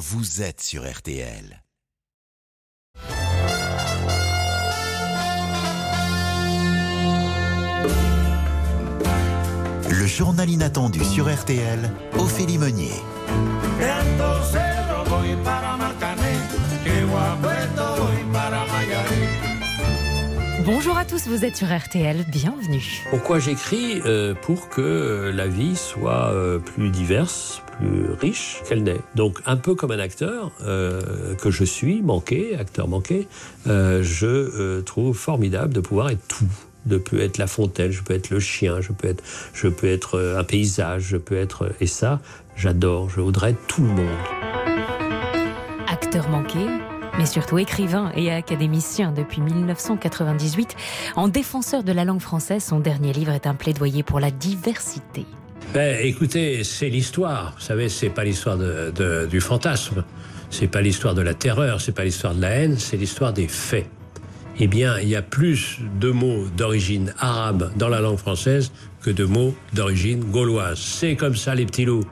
vous êtes sur RTL. Le journal inattendu sur RTL, Ophélie Meunier. Bonjour à tous, vous êtes sur RTL, bienvenue. Pourquoi j'écris euh, Pour que euh, la vie soit euh, plus diverse, plus riche qu'elle n'est? Donc un peu comme un acteur que je suis, manqué, acteur manqué, je trouve formidable de pouvoir être tout. De peut être la fontaine, je peux être le chien, je peux être, je peux être un paysage, je peux être et ça, j'adore. Je voudrais être tout le monde. Acteur manqué, mais surtout écrivain et académicien depuis 1998. En défenseur de la langue française, son dernier livre est un plaidoyer pour la diversité. Ben, écoutez, c'est l'histoire. Vous savez, c'est pas l'histoire de, du fantasme, c'est pas l'histoire de la terreur, c'est pas l'histoire de la haine, c'est l'histoire des faits. Eh bien, il y a plus de mots d'origine arabe dans la langue française que de mots d'origine gauloise. C'est comme ça, les petits loups.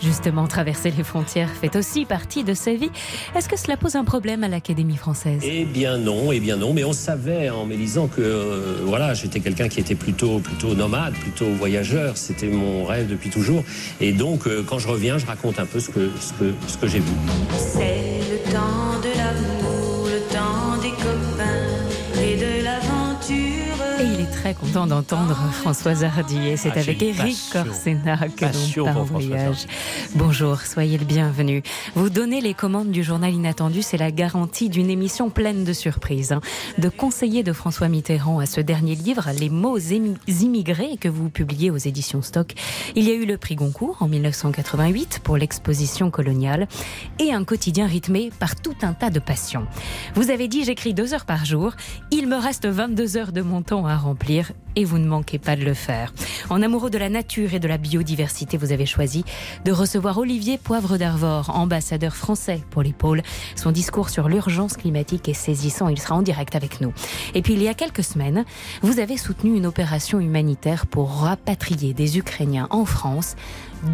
Justement, traverser les frontières fait aussi partie de sa vie. Est-ce que cela pose un problème à l'Académie française? Eh bien non, eh bien non. Mais on savait en m'élisant que euh, voilà, j'étais quelqu'un qui était plutôt plutôt nomade, plutôt voyageur. C'était mon rêve depuis toujours. Et donc, euh, quand je reviens, je raconte un peu ce que ce que ce que j'ai vu. C'est le temps de l'amour, très content d'entendre Françoise Hardy. Et c'est Ah, avec Eric. Corsena que l'on part en voyage. Bonjour, soyez le bienvenu. Vous donnez les commandes du journal inattendu, c'est la garantie d'une émission pleine de surprises. hein. De conseiller de François Mitterrand à ce dernier livre, Les mots immigrés, que vous publiez aux éditions Stock. Il y a eu le prix Goncourt en 1988 pour l'exposition coloniale et un quotidien rythmé par tout un tas de passions. Vous avez dit j'écris deux heures par jour, il me reste 22 heures de mon temps à remplir et vous ne manquez pas de le faire. En amoureux de la nature et de la biodiversité, vous avez choisi de recevoir Olivier Poivre d'Arvor, ambassadeur français pour les pôles. Son discours sur l'urgence climatique est saisissant, il sera en direct avec nous. Et puis il y a quelques semaines, vous avez soutenu une opération humanitaire pour rapatrier des Ukrainiens en France.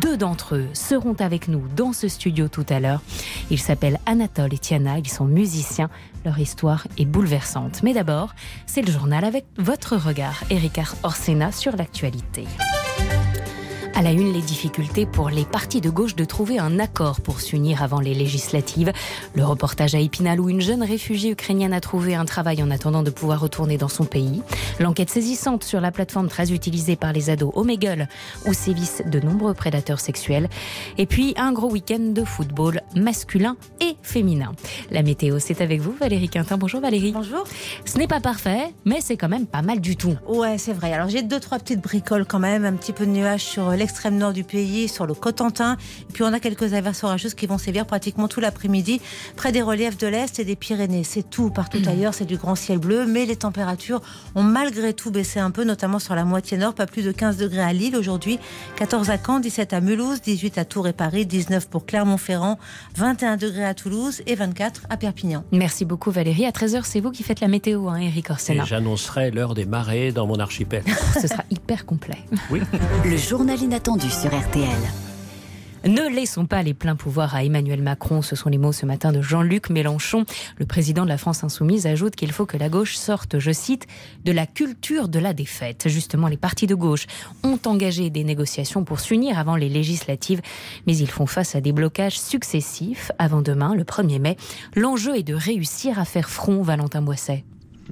Deux d'entre eux seront avec nous dans ce studio tout à l'heure. Ils s'appellent Anatole et Tiana, ils sont musiciens. Leur histoire est bouleversante. Mais d'abord, c'est le journal avec votre regard, Erika Orsena, sur l'actualité. À la une, les difficultés pour les partis de gauche de trouver un accord pour s'unir avant les législatives. Le reportage à Épinal où une jeune réfugiée ukrainienne a trouvé un travail en attendant de pouvoir retourner dans son pays. L'enquête saisissante sur la plateforme très utilisée par les ados Omegle où sévissent de nombreux prédateurs sexuels. Et puis un gros week-end de football masculin et féminin. La météo, c'est avec vous Valérie Quintin. Bonjour Valérie. Bonjour. Ce n'est pas parfait, mais c'est quand même pas mal du tout. Ouais, c'est vrai. Alors j'ai deux trois petites bricoles quand même, un petit peu de nuages sur l'extrême nord du pays, sur le Cotentin. Et puis on a quelques averses orageuses qui vont sévir pratiquement tout l'après-midi près des reliefs de l'est et des Pyrénées. C'est tout partout ailleurs, c'est du grand ciel bleu, mais les températures ont malgré tout baissé un peu, notamment sur la moitié nord, pas plus de 15 degrés à Lille aujourd'hui, 14 à Caen, 17 à Mulhouse, 18 à Tours et Paris, 19 pour Clermont-Ferrand, 21 degrés à Toulouse et 24 à Perpignan. Merci beaucoup Valérie. À 13h, c'est vous qui faites la météo, hein, Eric Et Orsena. j'annoncerai l'heure des marées dans mon archipel. Ce sera hyper complet. Oui. Le journal inattendu sur RTL. Ne laissons pas les pleins pouvoirs à Emmanuel Macron. Ce sont les mots ce matin de Jean-Luc Mélenchon. Le président de la France Insoumise ajoute qu'il faut que la gauche sorte, je cite, de la culture de la défaite. Justement, les partis de gauche ont engagé des négociations pour s'unir avant les législatives, mais ils font face à des blocages successifs. Avant demain, le 1er mai, l'enjeu est de réussir à faire front, Valentin Boisset.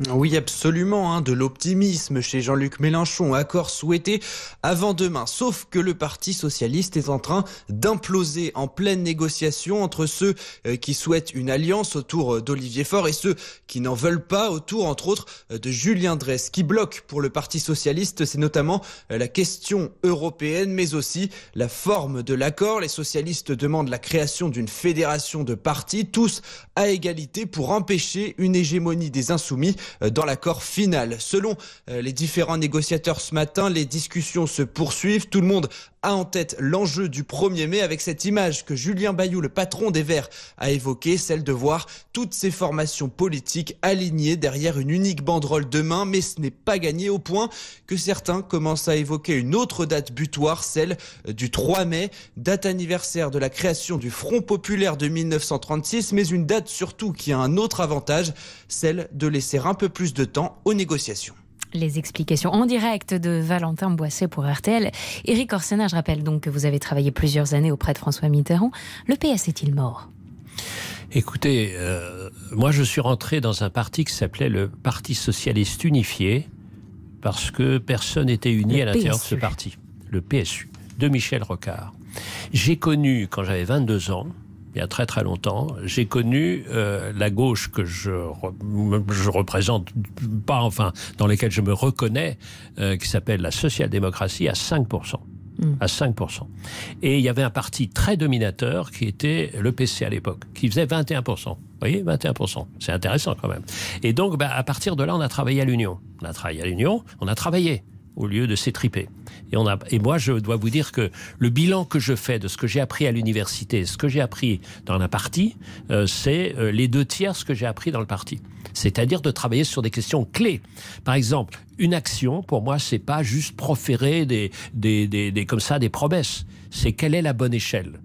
Oui, absolument, hein, de l'optimisme chez Jean-Luc Mélenchon, accord souhaité avant demain. Sauf que le Parti socialiste est en train d'imploser en pleine négociation entre ceux euh, qui souhaitent une alliance autour euh, d'Olivier Faure et ceux qui n'en veulent pas autour, entre autres, euh, de Julien Dresse. Ce qui bloque pour le Parti socialiste, c'est notamment la question européenne, mais aussi la forme de l'accord. Les socialistes demandent la création d'une fédération de partis, tous à égalité, pour empêcher une hégémonie des insoumis dans l'accord final. Selon euh, les différents négociateurs ce matin, les discussions se poursuivent. Tout le monde a en tête l'enjeu du 1er mai avec cette image que Julien Bayou, le patron des Verts, a évoquée, celle de voir toutes ces formations politiques alignées derrière une unique banderole demain, mais ce n'est pas gagné au point que certains commencent à évoquer une autre date butoir, celle du 3 mai, date anniversaire de la création du Front populaire de 1936, mais une date surtout qui a un autre avantage, celle de laisser un peu plus de temps aux négociations. Les explications en direct de Valentin Boisset pour RTL. Éric Orsena, je rappelle donc que vous avez travaillé plusieurs années auprès de François Mitterrand. Le PS est-il mort? Écoutez, euh, moi je suis rentré dans un parti qui s'appelait le Parti Socialiste Unifié, parce que personne n'était uni Le à l'intérieur de ce parti, le PSU, de Michel Rocard. J'ai connu, quand j'avais 22 ans, il y a très très longtemps, j'ai connu euh, la gauche que je, re- je représente, pas enfin, dans lesquelles je me reconnais, euh, qui s'appelle la social-démocratie, à 5%. À 5%. Et il y avait un parti très dominateur qui était le PC à l'époque, qui faisait 21%. Vous voyez, 21%. C'est intéressant quand même. Et donc, bah, à partir de là, on a travaillé à l'Union. On a travaillé à l'Union, on a travaillé au lieu de s'étriper. Et, on a, et moi, je dois vous dire que le bilan que je fais de ce que j'ai appris à l'université, ce que j'ai appris dans la partie, euh, c'est euh, les deux tiers ce que j'ai appris dans le parti. C'est-à-dire de travailler sur des questions clés. Par exemple, une action, pour moi, c'est pas juste proférer des, des, des, des- comme ça des promesses. C'est quelle est la bonne échelle?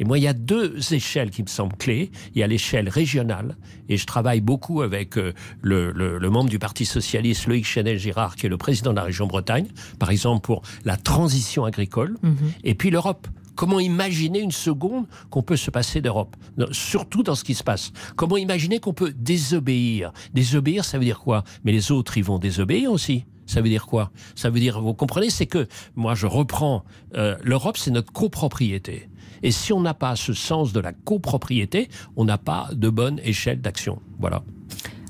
Et moi, il y a deux échelles qui me semblent clés. Il y a l'échelle régionale, et je travaille beaucoup avec euh, le, le- le membre du Parti socialiste, Loïc Chanel-Girard, qui est le président de la région Bretagne, par exemple pour la transition agricole, et puis l'Europe. Comment imaginer une seconde qu'on peut se passer d'Europe Surtout dans ce qui se passe? Comment imaginer qu'on peut désobéir? Désobéir, ça veut dire quoi? Mais les autres, ils vont désobéir aussi. Ça veut dire quoi? Ça veut dire, vous comprenez, c'est que moi je reprends, euh, l'Europe c'est notre copropriété. Et si on n'a pas ce sens de la copropriété, on n'a pas de bonne échelle d'action. Voilà.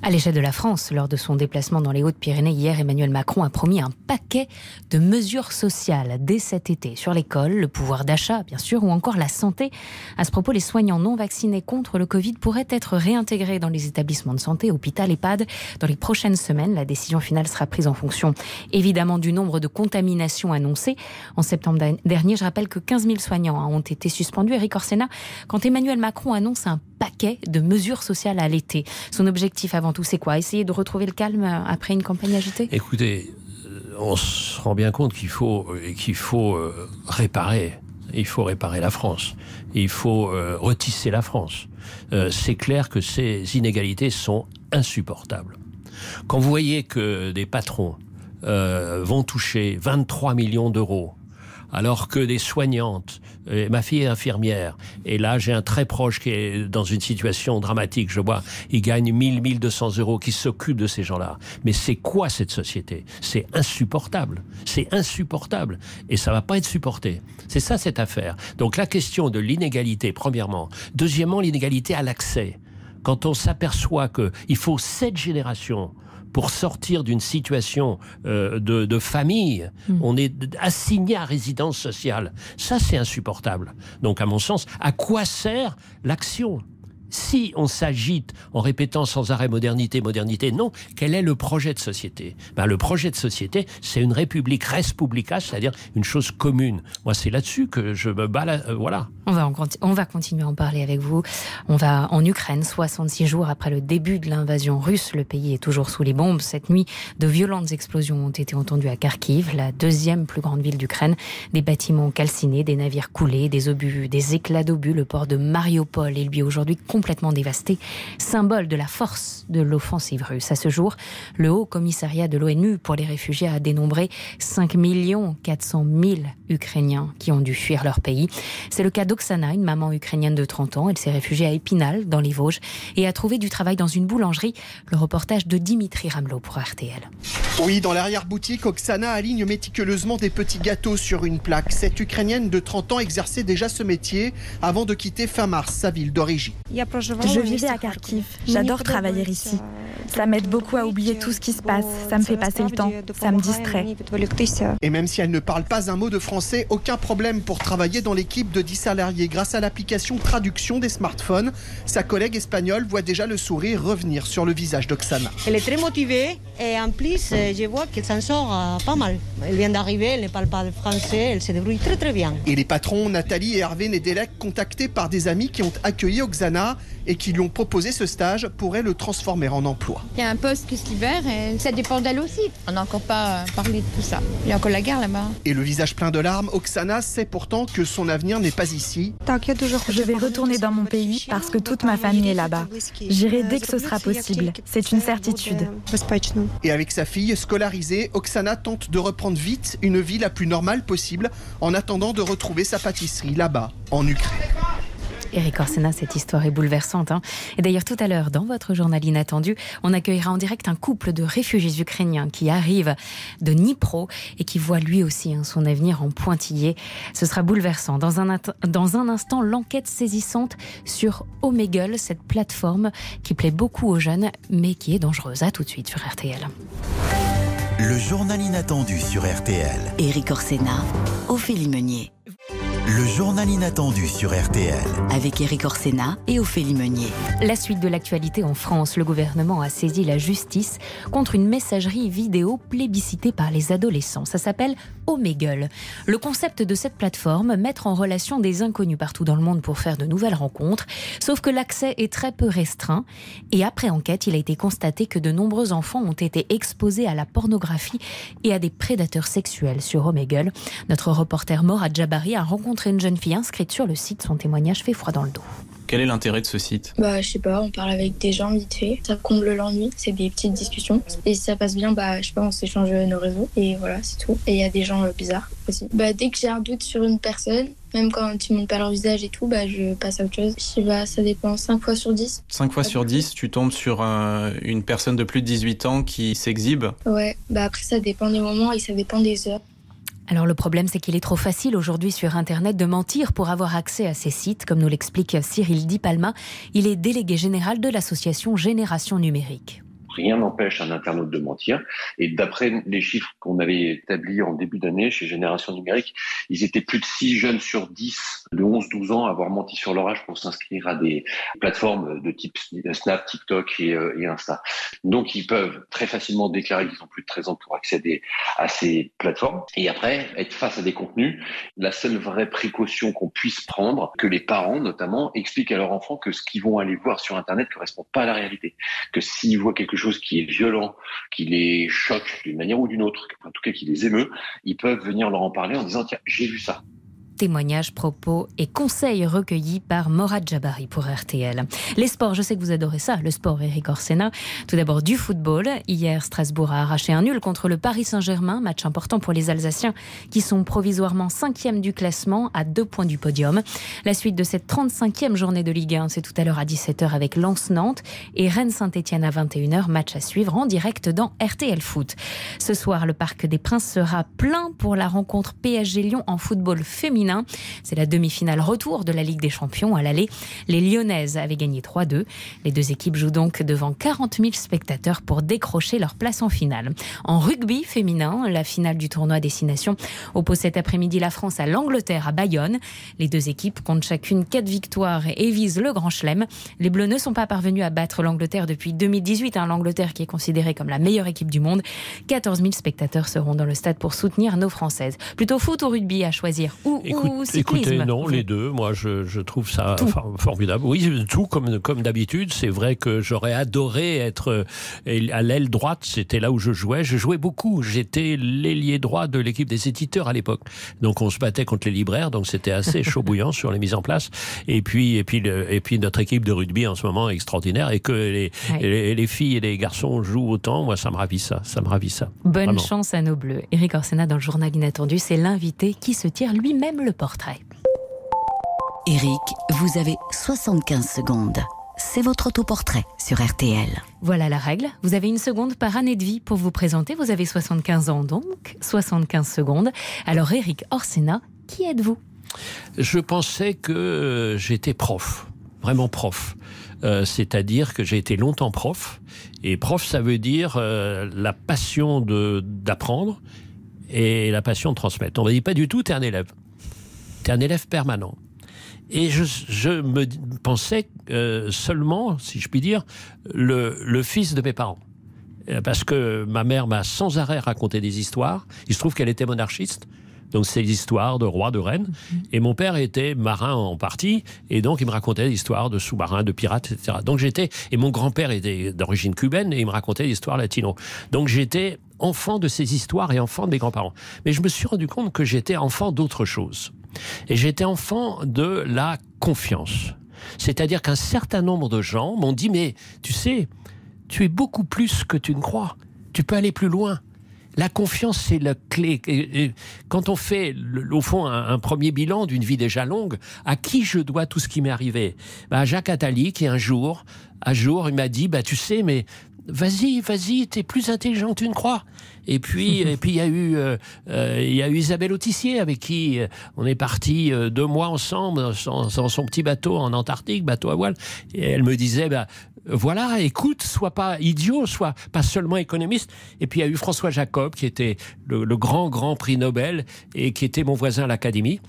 À l'échelle de la France, lors de son déplacement dans les Hautes-Pyrénées hier, Emmanuel Macron a promis un paquet de mesures sociales dès cet été sur l'école, le pouvoir d'achat, bien sûr, ou encore la santé. À ce propos, les soignants non vaccinés contre le Covid pourraient être réintégrés dans les établissements de santé, hôpital, EHPAD. Dans les prochaines semaines, la décision finale sera prise en fonction, évidemment, du nombre de contaminations annoncées. En septembre dernier, je rappelle que 15 000 soignants hein, ont été suspendus. Eric Orsena, quand Emmanuel Macron annonce un paquet de mesures sociales à l'été, son objectif avant tout, c'est quoi? Essayer de retrouver le calme après une campagne agitée? Écoutez, euh, on se rend bien compte qu'il faut, euh, qu'il faut euh, réparer. Il faut réparer la France. Il faut retisser la France. C'est clair que ces inégalités sont insupportables. Quand vous voyez que des patrons vont toucher 23 millions d'euros, alors que des soignantes, euh, ma fille est infirmière, et là j'ai un très proche qui est dans une situation dramatique, je vois, il gagne 1000, 1200 euros, qui s'occupe de ces gens-là. Mais c'est quoi cette société? C'est insupportable. C'est insupportable. Et ça va pas être supporté. C'est ça cette affaire. Donc la question de l'inégalité, premièrement. Deuxièmement, l'inégalité à l'accès. Quand on s'aperçoit qu'il faut sept générations pour sortir d'une situation euh, de, de, famille, mmh. on est assigné à résidence sociale. Ça, c'est insupportable. Donc, à mon sens, à quoi sert l'action? Si on s'agite en répétant sans arrêt modernité, modernité, non, quel est le projet de société? Ben, Le projet de société, c'est une république res publica, c'est-à-dire une chose commune. Moi, c'est là-dessus que je me bats. Euh, voilà. On va, on va continuer à en parler avec vous. On va en Ukraine, 66 jours après le début de l'invasion russe. Le pays est toujours sous les bombes. Cette nuit, de violentes explosions ont été entendues à Kharkiv, la deuxième plus grande ville d'Ukraine. Des bâtiments calcinés, des navires coulés, des obus, des éclats d'obus. Le port de Mariupol est lui aujourd'hui complètement dévasté, symbole de la force de l'offensive russe. À ce jour, le Haut Commissariat de l'ONU pour les réfugiés a dénombré 5 400 000 Ukrainiens qui ont dû fuir leur pays. C'est le cas d'Oksana, une maman ukrainienne de 30 ans. Elle s'est réfugiée à Épinal, dans les Vosges, et a trouvé du travail dans une boulangerie. Le reportage de Dimitri Ramelot pour RTL. Oui, dans l'arrière-boutique, Oksana aligne méticuleusement des petits gâteaux sur une plaque. Cette Ukrainienne de 30 ans exerçait déjà ce métier avant de quitter fin mars sa ville d'origine. Je vivais à Kharkiv. J'adore travailler ici. Ça m'aide beaucoup à oublier tout ce qui se passe. Ça me fait passer le temps. Ça me distrait. Et même si elle ne parle pas un mot de français, aucun problème pour travailler dans l'équipe de 10 salariés grâce à l'application traduction des smartphones. Sa collègue espagnole voit déjà le sourire revenir sur le visage d'Oksana. Elle est très motivée et en plus, euh, je vois qu'elle s'en sort euh, pas mal. Elle vient d'arriver, elle ne parle pas de français, elle se débrouille très très bien. Et les patrons Nathalie et Hervé Nedelec, contactés par des amis qui ont accueilli Oksana et qui lui ont proposé ce stage, pourraient le transformer en emploi. Il y a un poste qui se libère et ça dépend d'elle aussi. On n'a encore pas euh, parlé de tout ça. Il y a encore la guerre là-bas. Et le visage plein de larmes, Oksana sait pourtant que son avenir n'est pas ici. Je vais retourner dans mon pays parce que toute ma famille est là-bas. J'irai dès que ce sera possible. C'est une certitude. Et avec sa fille scolarisée, Oksana tente de reprendre vite une vie la plus normale possible en attendant de retrouver sa pâtisserie là-bas, en Ukraine. Eric Orsena, cette histoire est bouleversante. Hein. Et d'ailleurs, tout à l'heure, dans votre journal inattendu, on accueillera en direct un couple de réfugiés ukrainiens qui arrive de Dnipro et qui voit lui aussi hein, son avenir en pointillé. Ce sera bouleversant. Dans un, dans un instant, l'enquête saisissante sur Omegle, cette plateforme qui plaît beaucoup aux jeunes, mais qui est dangereuse. À tout de suite sur RTL. Le journal inattendu sur RTL. Eric Orsena, Ophélie Meunier. Le journal inattendu sur RTL. Avec Eric Orsena et Ophélie Meunier. La suite de l'actualité en France, le gouvernement a saisi la justice contre une messagerie vidéo plébiscitée par les adolescents. Ça s'appelle Omegle. Le concept de cette plateforme, mettre en relation des inconnus partout dans le monde pour faire de nouvelles rencontres, sauf que l'accès est très peu restreint. Et après enquête, il a été constaté que de nombreux enfants ont été exposés à la pornographie et à des prédateurs sexuels sur Omegle. Notre reporter Morad Jabari a rencontré une jeune fille inscrite sur le site. Son témoignage fait froid dans le dos. Quel est l'intérêt de ce site? Bah, je sais pas, on parle avec des gens vite fait. Ça comble l'ennui, c'est des petites discussions. Et si ça passe bien, bah, je sais pas, on s'échange nos réseaux. Et voilà, c'est tout. Et il y a des gens euh, bizarres aussi. Bah, dès que j'ai un doute sur une personne, même quand tu montres pas leur visage et tout, bah, je passe à autre chose. Je sais pas, ça dépend 5 fois sur 10. 5 fois sur 10, tu tombes sur euh, une personne de plus de 18 ans qui s'exhibe? Ouais, bah après, ça dépend des moments et ça dépend des heures. Alors le problème, c'est qu'il est trop facile aujourd'hui sur Internet de mentir pour avoir accès à ces sites, comme nous l'explique Cyril Di Palma. Il est délégué général de l'association Génération Numérique rien n'empêche un internaute de mentir. Et d'après les chiffres qu'on avait établis en début d'année chez Génération Numérique, ils étaient plus de 6 jeunes sur 10 de 11-12 ans à avoir menti sur leur âge pour s'inscrire à des plateformes de type Snap, TikTok et, euh, et Insta. Donc ils peuvent très facilement déclarer qu'ils ont plus de 13 ans pour accéder à ces plateformes. Et après, être face à des contenus, la seule vraie précaution qu'on puisse prendre, que les parents notamment expliquent à leurs enfants que ce qu'ils vont aller voir sur Internet ne correspond pas à la réalité. Que s'ils voient quelque chose qui est violent, qui les choque d'une manière ou d'une autre, en tout cas qui les émeut, ils peuvent venir leur en parler en disant tiens, j'ai vu ça témoignages, propos et conseils recueillis par Morad Jabari pour RTL. Les sports, je sais que vous adorez ça, le sport, Eric Orsena. Tout d'abord du football. Hier, Strasbourg a arraché un nul contre le Paris Saint-Germain, match important pour les Alsaciens qui sont provisoirement cinquième du classement à deux points du podium. La suite de cette 35e journée de Ligue 1, c'est tout à l'heure à 17h avec Lens-Nantes et Rennes-Saint-Etienne à 21h, match à suivre en direct dans RTL Foot. Ce soir, le Parc des Princes sera plein pour la rencontre PSG-Lyon en football féminin c'est la demi-finale retour de la Ligue des Champions à l'aller. Les Lyonnaises avaient gagné 3-2. Les deux équipes jouent donc devant 40 000 spectateurs pour décrocher leur place en finale. En rugby féminin, la finale du tournoi Destination oppose cet après-midi la France à l'Angleterre à Bayonne. Les deux équipes comptent chacune 4 victoires et visent le Grand Chelem. Les Bleus ne sont pas parvenus à battre l'Angleterre depuis 2018. Hein. L'Angleterre qui est considérée comme la meilleure équipe du monde. 14 000 spectateurs seront dans le stade pour soutenir nos Françaises. Plutôt foot ou rugby à choisir Écoutez, non, les deux. Moi, je, trouve ça formidable. Oui, tout comme, comme d'habitude. C'est vrai que j'aurais adoré être euh, à l'aile droite. C'était là où je jouais. Je jouais beaucoup. J'étais l'ailier droit de l'équipe des éditeurs à l'époque. Donc, on se battait contre les libraires. Donc, c'était assez chaud bouillant sur les mises en place. Et puis, et puis, et puis, notre équipe de rugby en ce moment est extraordinaire. Et que les, les, filles et les garçons jouent autant. Moi, ça me ravit ça. Ça me ravit ça. Bonne chance à nos bleus. Eric Orsena dans le journal inattendu, c'est l'invité qui se tire lui-même le portrait. Eric, vous avez 75 secondes. C'est votre autoportrait sur RTL. Voilà la règle. Vous avez une seconde par année de vie pour vous présenter. Vous avez 75 ans donc, 75 secondes. Alors Eric Orsena, qui êtes-vous? Je pensais que j'étais prof, vraiment prof. Euh, c'est-à-dire que j'ai été longtemps prof. Et prof, ça veut dire euh, la passion de- d'apprendre et la passion de transmettre. On ne dit pas du tout, tu es un élève. Tu es un élève permanent. Et je, je me pensais euh, seulement, si je puis dire, le, le fils de mes parents. Euh, Parce que ma mère m'a sans arrêt raconté des histoires. Il se trouve qu'elle était monarchiste. Donc c'est des histoires de rois, de reines. Et mon père était marin en partie, et donc il me racontait des histoires de sous-marins, de pirates, etc. Donc j'étais et mon grand-père était d'origine cubaine et il me racontait des histoires latino. Donc j'étais enfant de ces histoires et enfant de mes grands-parents. Mais je me suis rendu compte que j'étais enfant d'autre chose. Et j'étais enfant de la confiance. C'est-à-dire qu'un certain nombre de gens m'ont dit mais tu sais, tu es beaucoup plus que tu ne crois. Tu peux aller plus loin. La confiance, c'est la clé. Quand on fait, au fond, un, un premier bilan d'une vie déjà longue, à qui je dois tout ce qui m'est arrivé? Bah, À Jacques Attali, qui un jour, un jour, il m'a dit, bah, tu sais, mais vas-y, vas-y, t'es plus intelligent que tu ne crois. Et puis, et puis il y a eu, euh, euh, il y a eu Isabelle Autissier avec qui euh, on est parti deux mois ensemble dans son, petit bateau en Antarctique, bateau à voile. Et elle me disait, bah, voilà, écoute, sois pas idiot, sois pas seulement économiste. Et puis il y a eu François Jacob, qui était le, le grand, grand prix Nobel et qui était mon voisin à l'Académie.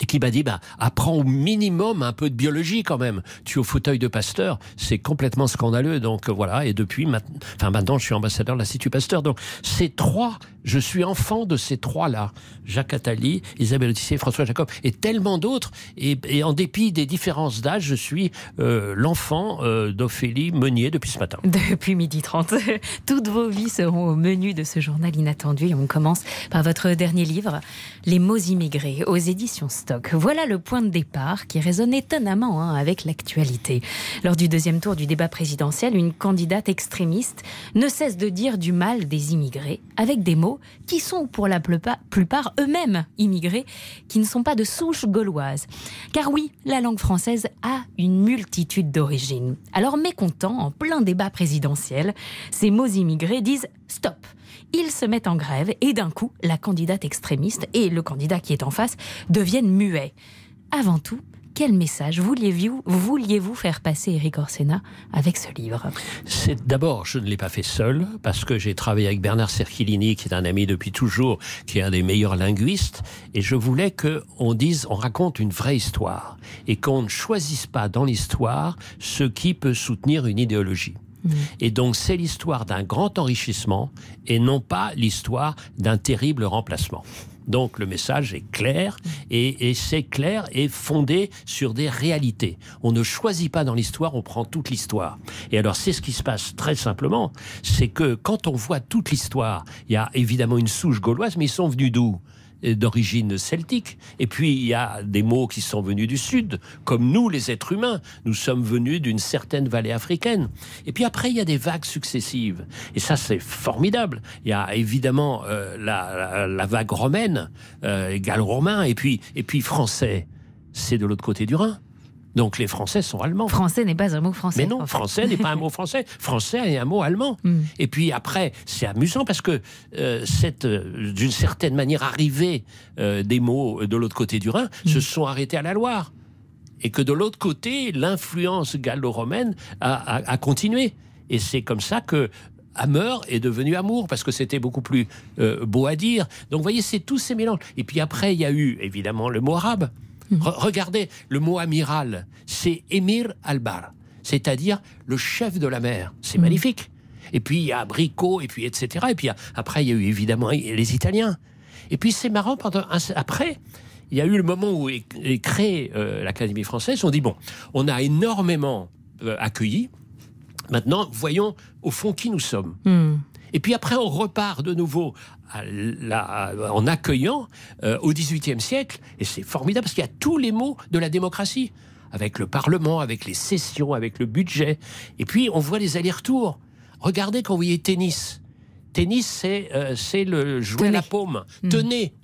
Et qui m'a dit, bah, apprends au minimum un peu de biologie quand même. Tu es au fauteuil de Pasteur, c'est complètement scandaleux. Donc euh, voilà, et depuis maintenant, enfin maintenant, je suis ambassadeur de l'Institut Pasteur. Donc ces trois, je suis enfant de ces trois-là, Jacques Attali, Isabelle Autissier, François Jacob, et tellement d'autres. Et, et en dépit des différences d'âge, je suis euh, l'enfant euh, d'Ophélie Meunier depuis ce matin. Depuis midi 30. Toutes vos vies seront au menu de ce journal inattendu. Et on commence par votre dernier livre, Les mots immigrés, aux éditions Voilà le point de départ qui résonne étonnamment hein, avec l'actualité. Lors du deuxième tour du débat présidentiel, une candidate extrémiste ne cesse de dire du mal des immigrés avec des mots qui sont pour la plupart, plupart eux-mêmes immigrés, qui ne sont pas de souche gauloise. Car oui, la langue française a une multitude d'origines. Alors mécontent, en plein débat présidentiel, ces mots immigrés disent stop. Ils se mettent en grève et d'un coup, la candidate extrémiste et le candidat qui est en face deviennent muets. Avant tout, quel message vouliez-vous vouliez faire passer, Eric Orsena, avec ce livre? C'est d'abord, je ne l'ai pas fait seul parce que j'ai travaillé avec Bernard Cerchilini, qui est un ami depuis toujours, qui est un des meilleurs linguistes, et je voulais que on dise, on raconte une vraie histoire et qu'on ne choisisse pas dans l'histoire ce qui peut soutenir une idéologie. Et donc c'est l'histoire d'un grand enrichissement et non pas l'histoire d'un terrible remplacement. Donc le message est clair et, et c'est clair et fondé sur des réalités. On ne choisit pas dans l'histoire, on prend toute l'histoire. Et alors c'est ce qui se passe très simplement, c'est que quand on voit toute l'histoire, il y a évidemment une souche gauloise, mais ils sont venus d'où? D'origine celtique. Et puis, il y a des mots qui sont venus du sud, comme nous, les êtres humains. Nous sommes venus d'une certaine vallée africaine. Et puis après, il y a des vagues successives. Et ça, c'est formidable. Il y a évidemment euh, la, la- la vague romaine, euh, gallo-romain, et puis, et puis français. C'est de l'autre côté du Rhin. Donc les Français sont allemands. Français n'est pas un mot français. Mais non, français n'est pas un mot français. Français est un mot allemand. Et puis après, c'est amusant parce que euh, cette, euh, d'une certaine manière, arrivée euh, des mots de l'autre côté du Rhin se sont arrêtés à la Loire. Et que de l'autre côté, l'influence gallo-romaine a, a- a continué. Et c'est comme ça que Hammer est devenu amour parce que c'était beaucoup plus euh, beau à dire. Donc, vous voyez, c'est tous ces mélanges. Et puis après, il y a eu évidemment le mot arabe. Re- regardez, le mot amiral, c'est Emir Albar, c'est-à-dire le chef de la mer. C'est magnifique. Et puis il y a Bricot, et puis etc. Et puis après, il y a eu évidemment les Italiens. Et puis c'est marrant, pendant après, il y a eu le moment où est, est créée euh, l'Académie française. On dit bon, on a énormément euh, accueilli. Maintenant, voyons au fond qui nous sommes. Et puis après, on repart de nouveau à la- en accueillant euh, au XVIIIe siècle, et c'est formidable parce qu'il y a tous les mots de la démocratie, avec le Parlement, avec les sessions, avec le budget. Et puis, on voit les allers-retours. Regardez quand vous voyez tennis. Tennis, c'est euh, c'est le jouer à la paume. Tenez.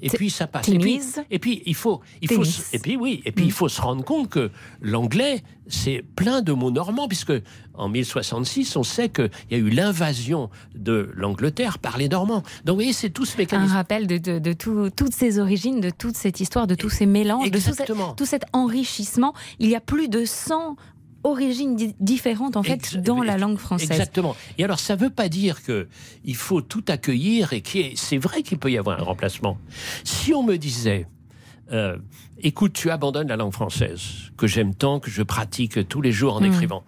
Et puis ça passe. Et puis, Tennis. et puis il faut, il faut, se- et puis oui, et puis il faut se rendre compte que l'anglais c'est plein de mots normands puisque en 1066 on sait qu'il y a eu l'invasion de l'Angleterre par les Normands. Donc vous voyez c'est tout ce Un mécanisme. rappel de, de- de tout- toutes ces origines, de toute cette histoire, de tous ces mélanges, de tout, cet- tout cet enrichissement. Il y a plus de 100 origines di- différentes en fait dans la langue française. Exactement. Et alors, ça ne veut pas dire que il faut tout accueillir et ait- c'est vrai qu'il peut y avoir un remplacement. Si on me disait, euh, écoute, tu abandonnes la langue française, que j'aime tant, que je pratique tous les jours en Mm. écrivant.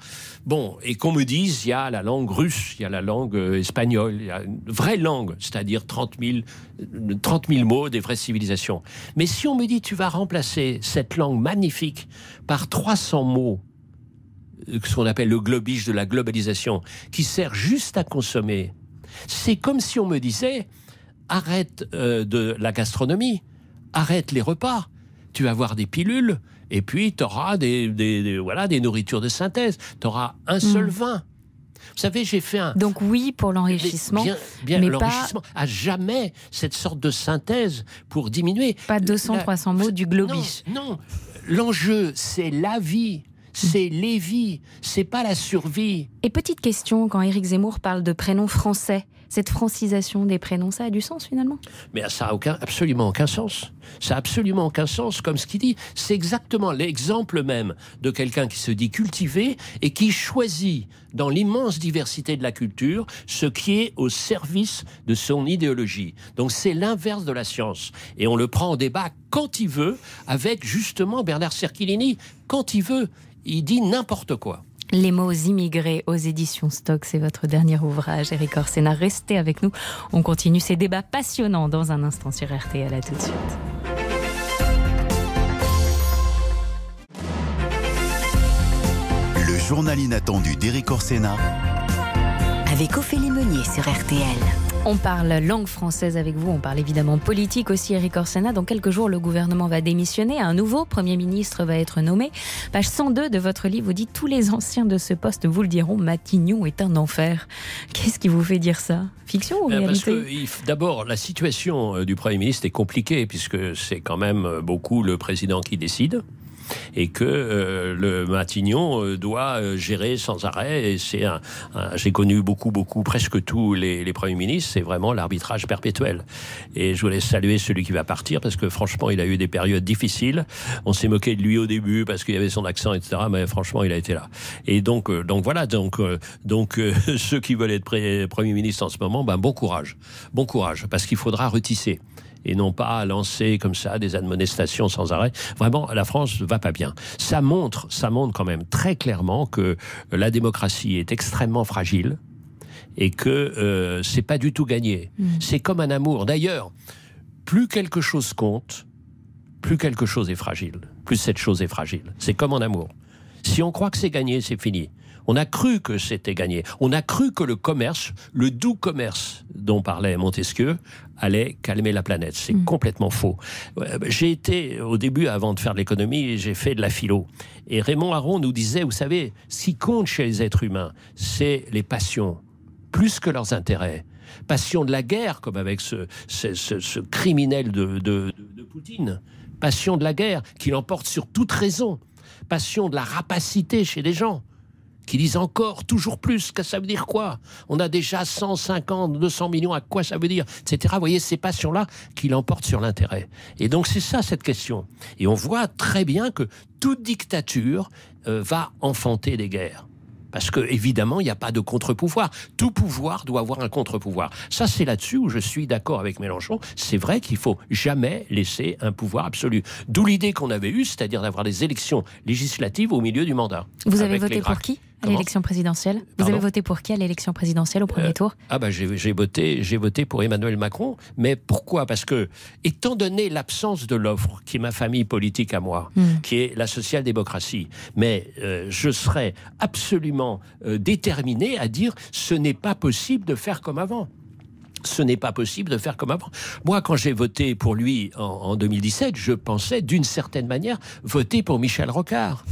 Bon, et qu'on me dise, il y a la langue russe, il y a la langue euh, espagnole, il y a une vraie langue, c'est-à-dire 30 000, euh, 30 000 mots des vraies civilisations. Mais si on me dit, tu vas remplacer cette langue magnifique par 300 mots ce qu'on appelle le globish de la globalisation, qui sert juste à consommer. C'est comme si on me disait arrête euh, de la gastronomie, arrête les repas, tu vas avoir des pilules, et puis tu auras des, des- des- voilà, des nourritures de synthèse, tu auras un seul Mm. vin. Vous savez, j'ai fait un. Donc oui pour l'enrichissement, Bien, bien mais pas, l'enrichissement. À jamais cette sorte de synthèse pour diminuer. pas 200, La- 300 mots du globish. non, non. L'enjeu, c'est la vie, c'est les vies, c'est pas la survie. Et petite question, quand Éric Zemmour parle de prénoms français, cette francisation des prénoms, ça a du sens finalement? Mais ça a aucun, absolument aucun sens. Ça a absolument aucun sens, comme ce qu'il dit. C'est exactement l'exemple même de quelqu'un qui se dit cultivé et qui choisit, dans l'immense diversité de la culture, ce qui est au service de son idéologie. Donc c'est l'inverse de la science. Et on le prend en débat quand il veut, avec justement Bernard Cerchilini, quand il veut. Il dit n'importe quoi. Les mots immigrés aux éditions Stock, c'est votre dernier ouvrage, Éric Orsena. Restez avec nous. On continue ces débats passionnants dans un instant sur RTL. À tout de suite. Le journal inattendu d'Éric Orsena. Avec Ophélie Meunier sur RTL. On parle langue française avec vous, on parle évidemment politique aussi, Eric Orsena. Dans quelques jours, le gouvernement va démissionner, un nouveau Premier ministre va être nommé. Page 102 de votre livre, vous dites « Tous les anciens de ce poste vous le diront, Matignon est un enfer ». Qu'est-ce qui vous fait dire ça? Fiction ou Euh, Parce réalité? d'abord, la situation euh, du Premier ministre est compliquée puisque c'est quand même euh, beaucoup le président qui décide et que euh, le Matignon euh, doit euh, gérer sans arrêt. Et c'est un, j'ai connu beaucoup, beaucoup, presque tous les, premiers ministres. C'est vraiment l'arbitrage perpétuel. Et je voulais saluer celui qui va partir parce que franchement, il a eu des périodes difficiles. On s'est moqué de lui au début parce qu'il avait son accent, etc. Mais franchement, il a été là. Et donc, donc voilà. Donc, donc ceux qui veulent être premier ministre en ce moment, ben bon courage, bon courage, parce qu'il faudra retisser et non pas lancer comme ça des admonestations sans arrêt. Vraiment, la France va pas bien. Ça montre, ça montre quand même très clairement que la démocratie est extrêmement fragile et que euh, c'est pas du tout gagné. C'est comme un amour. D'ailleurs, plus quelque chose compte, plus quelque chose est fragile. Plus cette chose est fragile. C'est comme en amour. Si on croit que c'est gagné, c'est fini. On a cru que c'était gagné. On a cru que le commerce, le doux commerce dont parlait Montesquieu, allait calmer la planète. C'est complètement faux. Euh, J'ai été, au début, avant de faire de l'économie, j'ai fait de la philo. Et Raymond Aron nous disait, vous savez, ce qui compte chez les êtres humains, c'est les passions, plus que leurs intérêts. Passion de la guerre, comme avec ce, ce- ce- ce criminel de, de- de Poutine. Passion de la guerre, qui l'emporte sur toute raison. Passion de la rapacité chez les gens qui disent encore toujours plus, que ça veut dire quoi On a déjà 150, 200 millions, à quoi ça veut dire Etc. Vous voyez, ces passions-là qui l'emportent sur l'intérêt. Et donc c'est ça cette question. Et on voit très bien que toute dictature euh, va enfanter des guerres. Parce que évidemment, il n'y a pas de contre-pouvoir. Tout pouvoir doit avoir un contre-pouvoir. Ça, c'est là-dessus où je suis d'accord avec Mélenchon. C'est vrai qu'il faut jamais laisser un pouvoir absolu. D'où l'idée qu'on avait eue, c'est-à-dire d'avoir des élections législatives au milieu du mandat. Vous avez voté pour qui? À l'élection présidentielle Vous Pardon avez voté pour qui à l'élection présidentielle au premier Euh, tour? Ah bah j'ai voté, j'ai voté pour Emmanuel Macron. Mais pourquoi? Parce que, étant donné l'absence de l'offre, qui est ma famille politique à moi, Mm. qui est la social-démocratie, mais euh, je serais absolument euh, déterminé à dire ce n'est pas possible de faire comme avant. Ce n'est pas possible de faire comme avant. Moi, quand j'ai voté pour lui en, en 2017, je pensais d'une certaine manière voter pour Michel Rocard.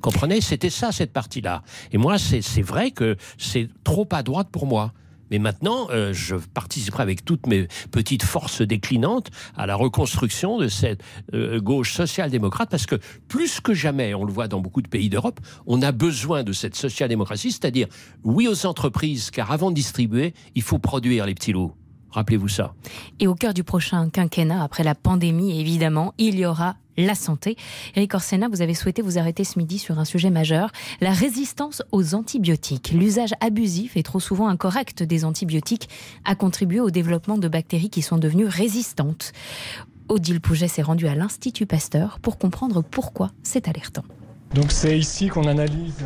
Comprenez C'était ça, cette partie-là. Et moi, c'est vrai que c'est trop à droite pour moi. Mais maintenant, euh, je participerai avec toutes mes petites forces déclinantes à la reconstruction de cette euh, gauche social-démocrate, parce que plus que jamais, on le voit dans beaucoup de pays d'Europe, on a besoin de cette social-démocratie, c'est-à-dire oui aux entreprises, car avant de distribuer, il faut produire les petits loups. Rappelez-vous ça. Et au cœur du prochain quinquennat, après la pandémie, évidemment, il y aura la santé. Eric Orsena, vous avez souhaité vous arrêter ce midi sur un sujet majeur, la résistance aux antibiotiques. L'usage abusif et trop souvent incorrect des antibiotiques a contribué au développement de bactéries qui sont devenues résistantes. Odile Pouget s'est rendue à l'Institut Pasteur pour comprendre pourquoi c'est alertant. Donc c'est ici qu'on analyse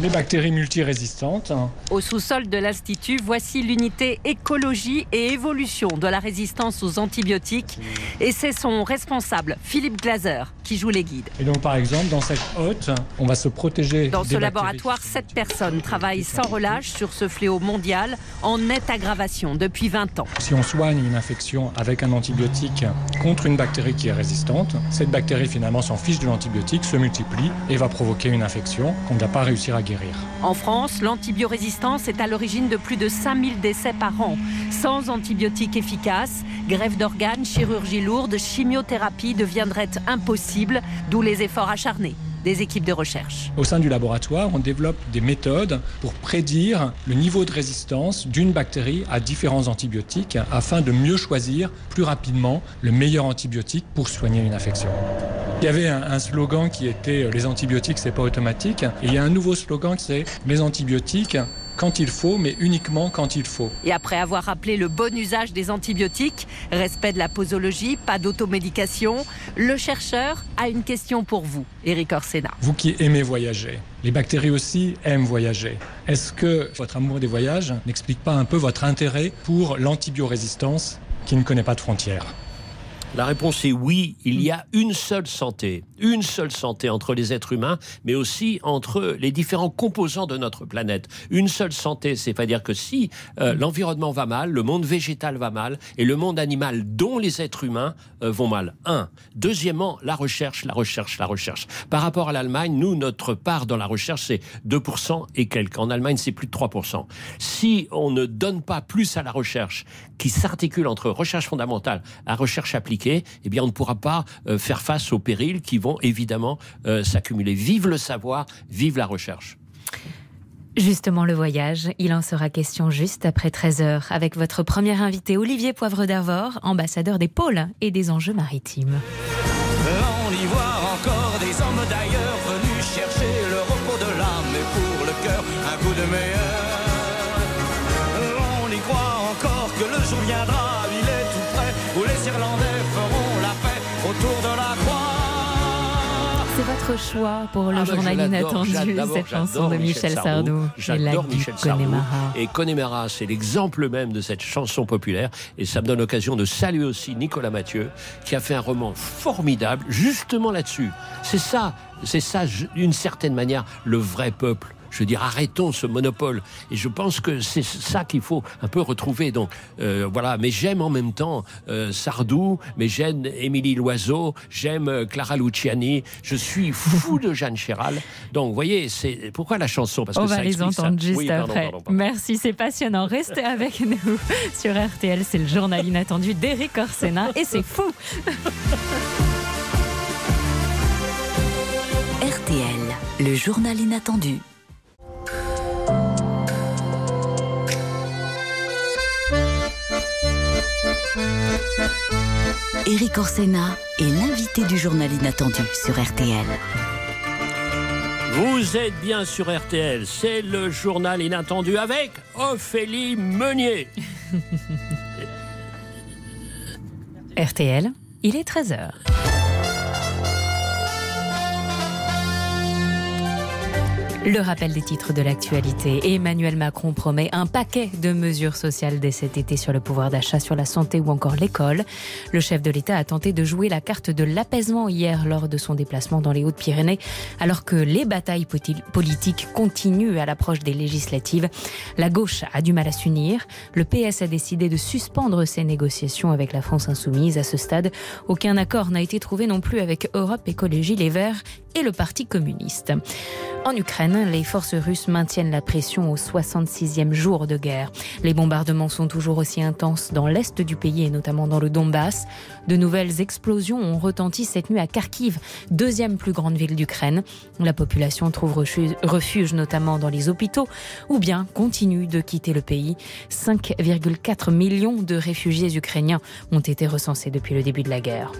les bactéries multirésistantes. Au sous-sol de l'Institut, voici l'unité écologie et évolution de la résistance aux antibiotiques. Et c'est son responsable, Philippe Glaser, qui joue les guides. Et donc par exemple, dans cette hotte, on va se protéger. Dans des ce laboratoire, sept personnes travaillent sans relâche sur ce fléau mondial en nette aggravation depuis 20 ans. Si on soigne une infection avec un antibiotique contre une bactérie qui est résistante, cette bactérie finalement s'en fiche de l'antibiotique, se multiplie et va provoquer une infection qu'on ne va pas réussir à En France, l'antibiorésistance est à l'origine de plus de 5000 décès par an. Sans antibiotiques efficaces, grève d'organes, chirurgie lourde, chimiothérapie deviendraient impossibles, d'où les efforts acharnés des équipes de recherche. Au sein du laboratoire, on développe des méthodes pour prédire le niveau de résistance d'une bactérie à différents antibiotiques afin de mieux choisir plus rapidement le meilleur antibiotique pour soigner une infection. Il y avait un, slogan qui était euh, les antibiotiques c'est pas automatique et il y a un nouveau slogan qui c'est les antibiotiques quand il faut mais uniquement quand il faut. Et après avoir rappelé le bon usage des antibiotiques, respect de la posologie, pas d'automédication, le chercheur a une question pour vous, Eric Orsena. Vous qui aimez voyager, les bactéries aussi aiment voyager. Est-ce que votre amour des voyages n'explique pas un peu votre intérêt pour l'antibiorésistance qui ne connaît pas de frontières? La réponse est oui, il y a une seule santé, une seule santé entre les êtres humains, mais aussi entre les différents composants de notre planète. Une seule santé, c'est-à-dire que si euh, l'environnement va mal, le monde végétal va mal, et le monde animal, dont les êtres humains, euh, vont mal. Un. Deuxièmement, la recherche, la recherche, la recherche. Par rapport à l'Allemagne, nous, notre part dans la recherche, c'est 2% et quelques. En Allemagne, c'est plus de 3%. Si on ne donne pas plus à la recherche, qui s'articule entre recherche fondamentale et recherche appliquée, eh bien, on ne pourra pas euh, faire face aux périls qui vont évidemment euh, s'accumuler. Vive le savoir, vive la recherche. Justement, le voyage, il en sera question juste après 13h avec votre premier invité, Olivier Poivre d'Arvor, ambassadeur des pôles et des enjeux maritimes. On y voit encore des hommes d'ailleurs venus chercher le repos de l'âme et pour le cœur un coup de meilleur. On y croit encore que le jour viendra, il est tout près, où les Irlandais votre choix pour le Ah bah, journal inattendu, cette chanson de Michel Sardou. Et J'adore Michel Sardou. Et Connemara, c'est l'exemple même de cette chanson populaire. Et ça me donne l'occasion de saluer aussi Nicolas Mathieu, qui a fait un roman formidable, justement là-dessus. C'est ça, c'est ça, d'une certaine manière, le vrai peuple. Je veux dire, arrêtons ce monopole. Et je pense que c'est ça qu'il faut un peu retrouver. Donc euh, voilà, mais j'aime en même temps euh, Sardou, mais j'aime Émilie Loiseau, j'aime euh, Clara Luciani. Je suis fou de Jeanne Chéral. Donc vous voyez, c'est pourquoi la chanson? Parce On que va ça les ça. entendre juste Oui, pardon, après. pardon, pardon. Merci, c'est passionnant. Restez avec nous sur RTL. C'est le journal inattendu d'Éric Orsena et c'est fou. RTL, le journal inattendu. Éric Orsena est l'invité du journal inattendu sur RTL. Vous êtes bien sur RTL, c'est le journal inattendu avec Ophélie Meunier. RTL, il est 13h. Le rappel des titres de l'actualité. Emmanuel Macron promet un paquet de mesures sociales dès cet été sur le pouvoir d'achat, sur la santé ou encore l'école. Le chef de l'État a tenté de jouer la carte de l'apaisement hier lors de son déplacement dans les Hautes-Pyrénées, alors que les batailles politiques continuent à l'approche des législatives. La gauche a du mal à s'unir. Le PS a décidé de suspendre ses négociations avec la France insoumise. À ce stade, aucun accord n'a été trouvé non plus avec Europe Écologie Les Verts et le Parti communiste. En Ukraine, les forces russes maintiennent la pression au 66e jour de guerre. Les bombardements sont toujours aussi intenses dans l'est du pays et notamment dans le Donbass. De nouvelles explosions ont retenti cette nuit à Kharkiv, deuxième plus grande ville d'Ukraine. La population trouve refuge notamment dans les hôpitaux ou bien continue de quitter le pays. 5,4 millions de réfugiés ukrainiens ont été recensés depuis le début de la guerre.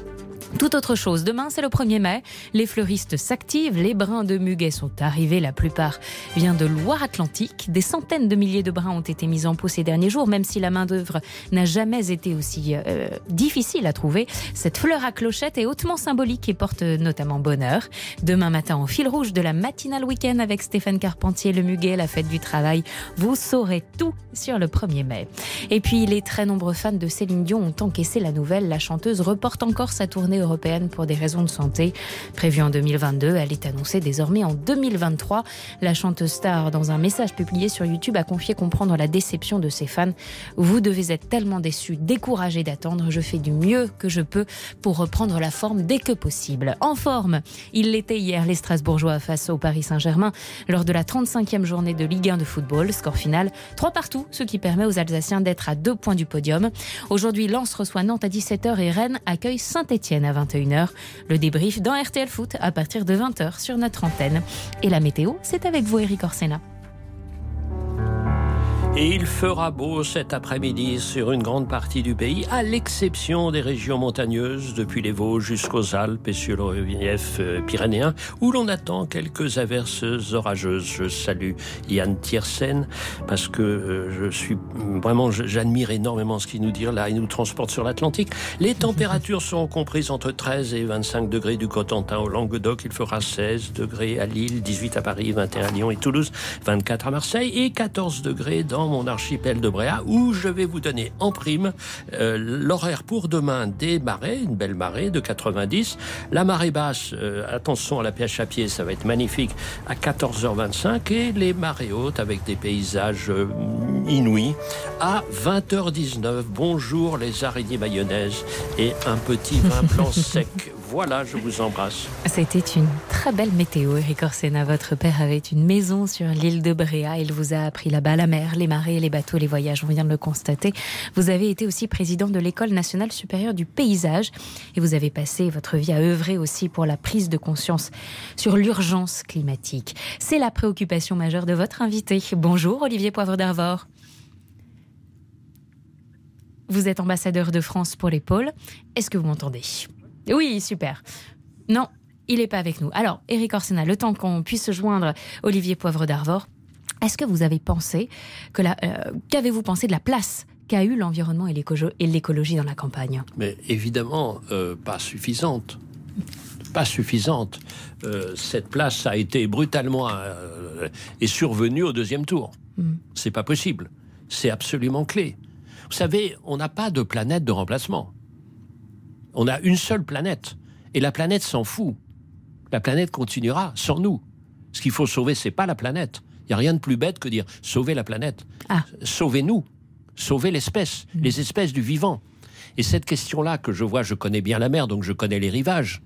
Tout autre chose. Demain, c'est le 1er mai. Les fleuristes s'activent. Les brins de muguet sont arrivés. La plupart viennent de Loire-Atlantique. Des centaines de milliers de brins ont été mis en pot ces derniers jours, même si la main-d'œuvre n'a jamais été aussi euh, difficile à trouver. Cette fleur à clochette est hautement symbolique et porte notamment bonheur. Demain matin, en fil rouge de la matinale week-end avec Stéphane Carpentier, le muguet, la fête du travail. Vous saurez tout sur le 1er mai. Et puis, les très nombreux fans de Céline Dion ont encaissé la nouvelle. La chanteuse reporte encore sa tournée européenne pour des raisons de santé. Prévue en 2022, elle est annoncée désormais en 2023. La chanteuse star, dans un message publié sur YouTube, a confié comprendre la déception de ses fans. Vous devez être tellement déçus, découragés d'attendre. Je fais du mieux que je peux pour reprendre la forme dès que possible. En forme, il l'était hier, les Strasbourgeois face au Paris Saint-Germain lors de la 35e journée de Ligue 1 de football. Score final 3 partout, ce qui permet aux Alsaciens d'être à deux points du podium. Aujourd'hui, Lens reçoit Nantes à 17h et Rennes accueille Saint-Etienne 21h. Le débrief dans RTL Foot à partir de 20h sur notre antenne. Et la météo, c'est avec vous, Eric Orsena. Et il fera beau cet après-midi sur une grande partie du pays, à l'exception des régions montagneuses, depuis les Vosges jusqu'aux Alpes et sur le relief euh, pyrénéen, où l'on attend quelques averses orageuses. Je salue Yann Tiersen, parce que euh, je suis vraiment, j'admire énormément ce qu'il nous dit là. Il nous transporte sur l'Atlantique. Les températures sont comprises entre 13 et 25 degrés du Cotentin au Languedoc. Il fera 16 degrés à Lille, 18 à Paris, 21 à Lyon et Toulouse, 24 à Marseille et 14 degrés dans mon archipel de Bréa où je vais vous donner en prime euh, l'horaire pour demain des marées, une belle marée de 90. La marée basse, euh, attention à la pêche à pied, ça va être magnifique à 14h25 et les marées hautes avec des paysages euh, inouïs à 20h19. Bonjour les araignées mayonnaise et un petit vin blanc sec. Voilà, je vous embrasse. C'était une très belle météo, Eric Orsena. Votre père avait une maison sur l'île de Bréa. Il vous a appris là-bas la mer, les marées, les bateaux, les voyages. On vient de le constater. Vous avez été aussi président de l'École nationale supérieure du paysage et vous avez passé votre vie à œuvrer aussi pour la prise de conscience sur l'urgence climatique. C'est la préoccupation majeure de votre invité. Bonjour, Olivier Poivre d'Arvor. Vous êtes ambassadeur de France pour les pôles. Est-ce que vous m'entendez? Oui, super. Non, il n'est pas avec nous. Alors, Eric Orsena, le temps qu'on puisse joindre Olivier Poivre d'Arvor, est-ce que vous avez pensé que la, euh, qu'avez-vous pensé de la place qu'a eu l'environnement et l'écologie dans la campagne? Mais évidemment, euh, pas suffisante. Pas suffisante. Euh, cette place a été brutalement est survenue au deuxième tour. Mm. C'est pas possible. C'est absolument clé. Vous savez, on n'a pas de planète de remplacement. On a une seule planète. Et la planète s'en fout. La planète continuera sans nous. Ce qu'il faut sauver, c'est pas la planète. Il n'y a rien de plus bête que dire sauver la planète. Ah. Sauvez-nous. Sauvez l'espèce, mm. les espèces du vivant. Et cette question-là que je vois, je connais bien la mer, donc je connais les rivages.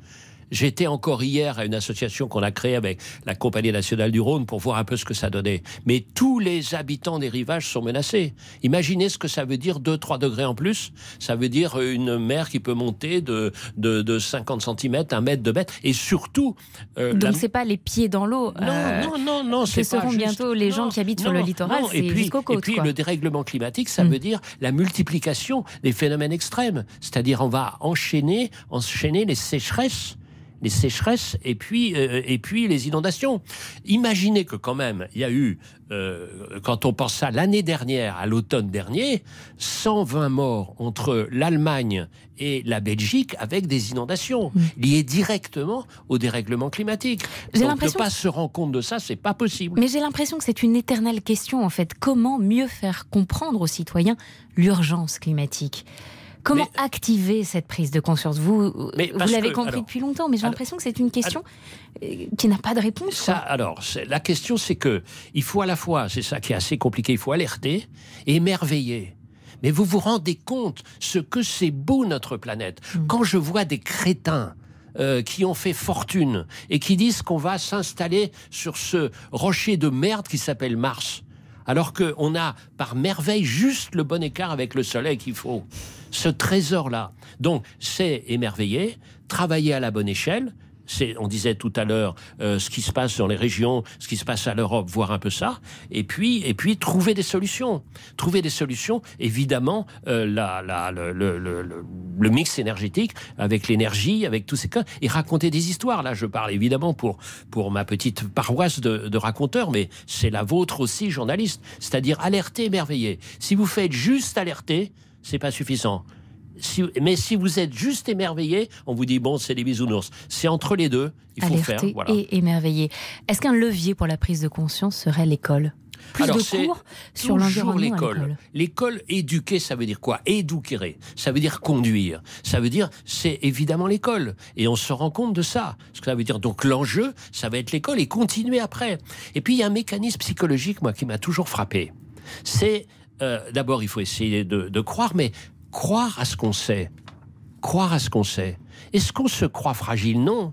J'étais encore hier à une association qu'on a créée avec la Compagnie nationale du Rhône pour voir un peu ce que ça donnait. Mais tous les habitants des rivages sont menacés. Imaginez ce que ça veut dire 2-3 degrés en plus. Ça veut dire une mer qui peut monter de, de, 50 cm, 1 mètre, 2 mètres. Et surtout... Euh, Donc c'est pas les pieds dans l'eau. Non, euh, non, non, non. Ce seront bientôt les gens qui habitent sur le littoral, c'est jusqu'aux côtes. Et puis le dérèglement climatique, ça mm. veut dire la multiplication des phénomènes extrêmes. C'est-à-dire on va enchaîner, enchaîner les sécheresses les sécheresses et puis, euh, et puis les inondations. Imaginez que quand même, il y a eu, euh, quand on pense à l'année dernière, à l'automne dernier, 120 morts entre l'Allemagne et la Belgique avec des inondations mmh. liées directement au dérèglement climatique. Donc ne pas se rendre compte de ça, c'est pas possible. Mais j'ai l'impression que c'est une éternelle question en fait. Comment mieux faire comprendre aux citoyens l'urgence climatique? Comment activer cette prise de conscience? Vous, vous l'avez compris depuis longtemps, mais j'ai l'impression que c'est une question euh, qui n'a pas de réponse. Ça, alors, la question, c'est que il faut à la fois, c'est ça qui est assez compliqué, il faut alerter et émerveiller. Mais vous vous rendez compte ce que c'est beau notre planète. Hmm. Quand je vois des crétins euh, qui ont fait fortune et qui disent qu'on va s'installer sur ce rocher de merde qui s'appelle Mars. Alors qu'on a par merveille juste le bon écart avec le soleil qu'il faut. Ce trésor-là. Donc, c'est émerveiller, travailler à la bonne échelle, c'est, on disait tout à l'heure, euh, ce qui se passe dans les régions, ce qui se passe à l'Europe, voir un peu ça, et puis, et puis trouver des solutions. Trouver des solutions, évidemment, euh, la, la, le, le, le, le mix énergétique, avec l'énergie, avec tous ces cas, et raconter des histoires. Là, je parle évidemment pour, pour ma petite paroisse de, de raconteurs, mais c'est la vôtre aussi, journaliste. C'est-à-dire alerter, émerveiller. Si vous faites juste alerter, c'est pas suffisant. Si, mais si vous êtes juste émerveillé, on vous dit bon, c'est des bisounours. C'est entre les deux, il faut faire. Voilà. et émerveiller. Est-ce qu'un levier pour la prise de conscience serait l'école? Plus Alors, de cours sur l'environnement l'école. l'école. L'école éduquer, ça veut dire quoi? Éduquer, ça veut dire conduire. Ça veut dire, c'est évidemment l'école. Et on se rend compte de ça. Ce que ça veut dire, donc l'enjeu, ça va être l'école et continuer après. Et puis il y a un mécanisme psychologique, moi, qui m'a toujours frappé. C'est, euh, d'abord, il faut essayer de, de croire, mais croire à ce qu'on sait. Croire à ce qu'on sait. Est-ce qu'on se croit fragile? Non.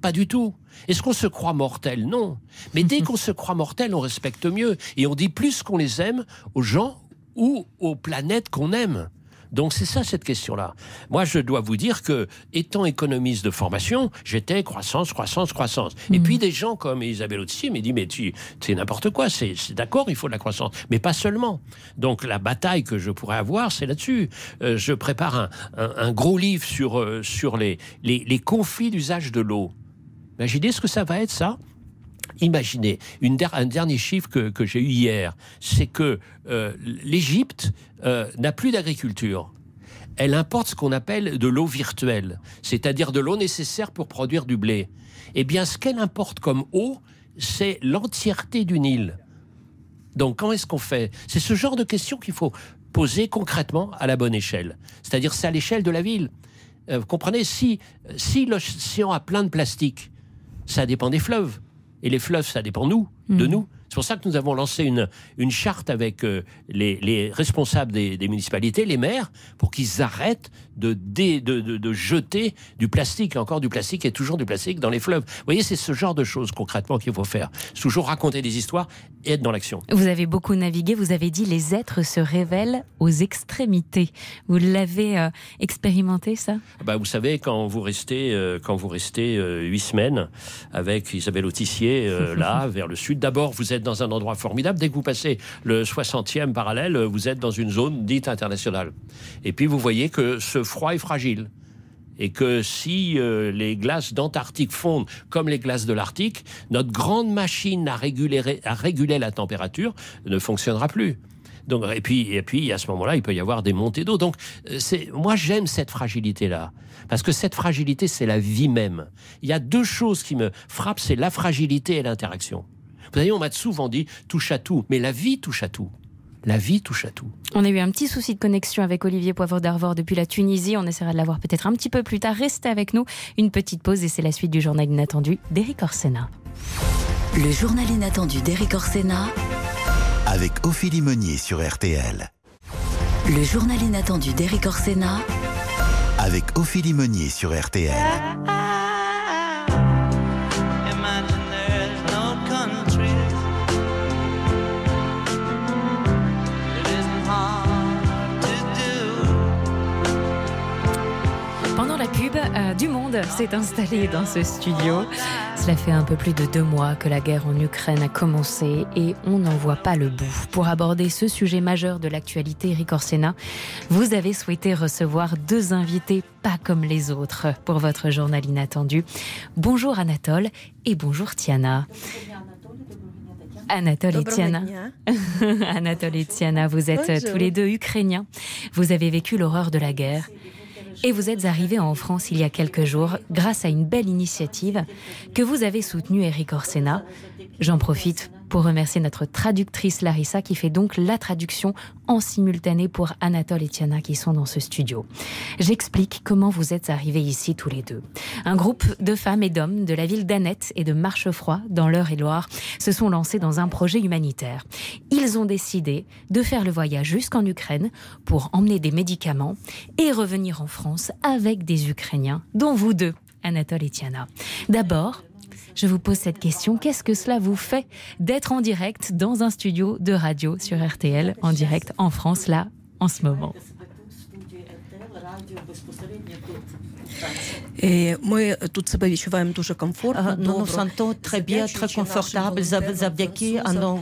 Pas du tout. Est-ce qu'on se croit mortel? Non. Mais dès qu'on se croit mortel, on respecte mieux. Et on dit plus qu'on les aime aux gens ou aux planètes qu'on aime. Donc c'est ça cette question-là. Moi, je dois vous dire que, étant économiste de formation, j'étais croissance, croissance, croissance. Et puis des gens comme Isabelle Autissier me dit mais tu, c'est n'importe quoi. C'est c'est d'accord, il faut de la croissance, mais pas seulement. Donc la bataille que je pourrais avoir, c'est là-dessus. Euh, je prépare un, un- un gros livre sur euh, sur les les, les conflits d'usage de l'eau. Imaginez ce que ça va être ça? Imaginez, un dernier chiffre que, que j'ai eu hier, c'est que euh, l'Égypte euh, n'a plus d'agriculture. Elle importe ce qu'on appelle de l'eau virtuelle, c'est-à-dire de l'eau nécessaire pour produire du blé. Eh bien, ce qu'elle importe comme eau, c'est l'entièreté du Nil. Donc, comment est-ce qu'on fait? C'est ce genre de questions qu'il faut poser concrètement à la bonne échelle. C'est-à-dire, c'est à l'échelle de la ville. Euh, vous comprenez? Si, si l'océan a plein de plastique, ça dépend des fleuves. Et les fleuves, ça dépend nous, de Mhm. nous. C'est pour ça que nous avons lancé une, une charte avec euh, les, les responsables des, des municipalités, les maires, pour qu'ils arrêtent de, dé- de, de- de jeter du plastique, encore du plastique et toujours du plastique dans les fleuves. Vous voyez, c'est ce genre de choses concrètement qu'il faut faire. Toujours raconter des histoires et être dans l'action. Vous avez beaucoup navigué, vous avez dit les êtres se révèlent aux extrémités. Vous l'avez euh, expérimenté ça? Bah, vous savez, quand vous restez, euh, quand vous restez huit semaines avec Isabelle Autissier là, vers le sud, d'abord vous êtes dans un endroit formidable. Dès que vous passez le 60e parallèle, vous êtes dans une zone dite internationale. Et puis vous voyez que ce froid est fragile. Et que si euh, les glaces d'Antarctique fondent comme les glaces de l'Arctique, notre grande machine à réguler, la température ne fonctionnera plus. Donc, et puis, et puis, à ce moment-là, il peut y avoir des montées d'eau. Donc, euh, moi, j'aime cette fragilité-là. Parce que cette fragilité, c'est la vie même. Il y a deux choses qui me frappent, c'est la fragilité et l'interaction. Vous savez, on m'a souvent dit touche à tout, mais la vie touche à tout. La vie touche à tout. On a eu un petit souci de connexion avec Olivier Poivre d'Arvor depuis la Tunisie. On essaiera de l'avoir peut-être un petit peu plus tard. Restez avec nous. Une petite pause et c'est la suite du journal inattendu d'Éric Orsena. Le journal inattendu d'Éric Orsena, Avec Ophélie Meunier sur RTL. le journal inattendu d'Éric Orsena, Avec Ophélie Meunier sur RTL. Imagine monde s'est installé dans ce studio. Cela fait un peu plus de deux mois que la guerre en Ukraine a commencé et on n'en voit pas le bout. Pour aborder ce sujet majeur de l'actualité, Eric Orsena, vous avez souhaité recevoir deux invités pas comme les autres pour votre journal inattendu. Bonjour Anatole et bonjour Tiana. Anatole et Tiana. Anatole et Tiana, vous êtes Bonjour. tous les deux ukrainiens. Vous avez vécu l'horreur de la guerre. Et vous êtes arrivés en France il y a quelques jours grâce à une belle initiative que vous avez soutenue, Eric Orsena. J'en profite pour remercier notre traductrice Larissa qui fait donc la traduction en simultané pour Anatole et Tiana qui sont dans ce studio. J'explique comment vous êtes arrivés ici tous les deux. Un groupe de femmes et d'hommes de la ville d'Annette et de Marchefroid dans l'Eure-et-Loire se sont lancés dans un projet humanitaire. Ils ont décidé de faire le voyage jusqu'en Ukraine pour emmener des médicaments et revenir en France avec des Ukrainiens, dont vous deux. Anatole et Tiana. D'abord, je vous pose cette question. Qu'est-ce que cela vous fait d'être en direct dans un studio de radio sur RTL, en direct en France, là, en ce moment Et moi, тут себе відчуваємо дуже комфортно. Nous nous sentons très bien, très confortables завдяки à nos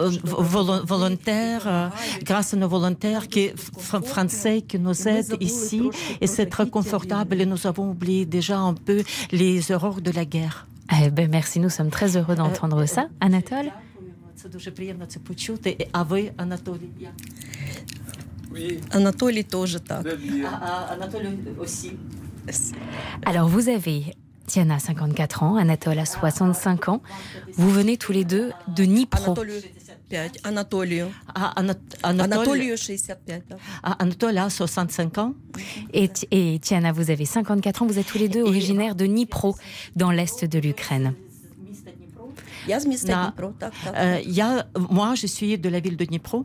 euh, volontaires, euh, grâce à nos volontaires qui, fr- français qui nous aident ici. Et c'est très confortable et nous avons oublié déjà un peu les horreurs de la guerre. Eh ben, merci, nous sommes très heureux d'entendre ça. Anatole? oui. Aussi. Alors vous avez Tiana 54 ans, Anatole a 65 ans. Vous venez tous les deux de Nipro. 5, Анатолію. А, Ана- Анатолій- Анатолію 65. так. А, Анатолій a 65 ans. Et, Ti- et Tiana, vous avez 54 ans. Vous êtes tous les deux originaires de Dnipro, dans l'est de l'Ukraine. Я з міста На- Дніпро, так, так. Euh, il y a, moi, je suis de la ville de Dnipro.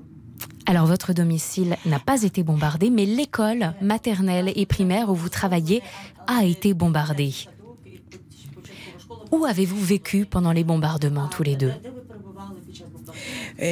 Alors, votre domicile n'a pas été bombardé, mais l'école maternelle et primaire où vous travaillez a été bombardée. Où avez-vous vécu pendant les bombardements, tous les deux Е,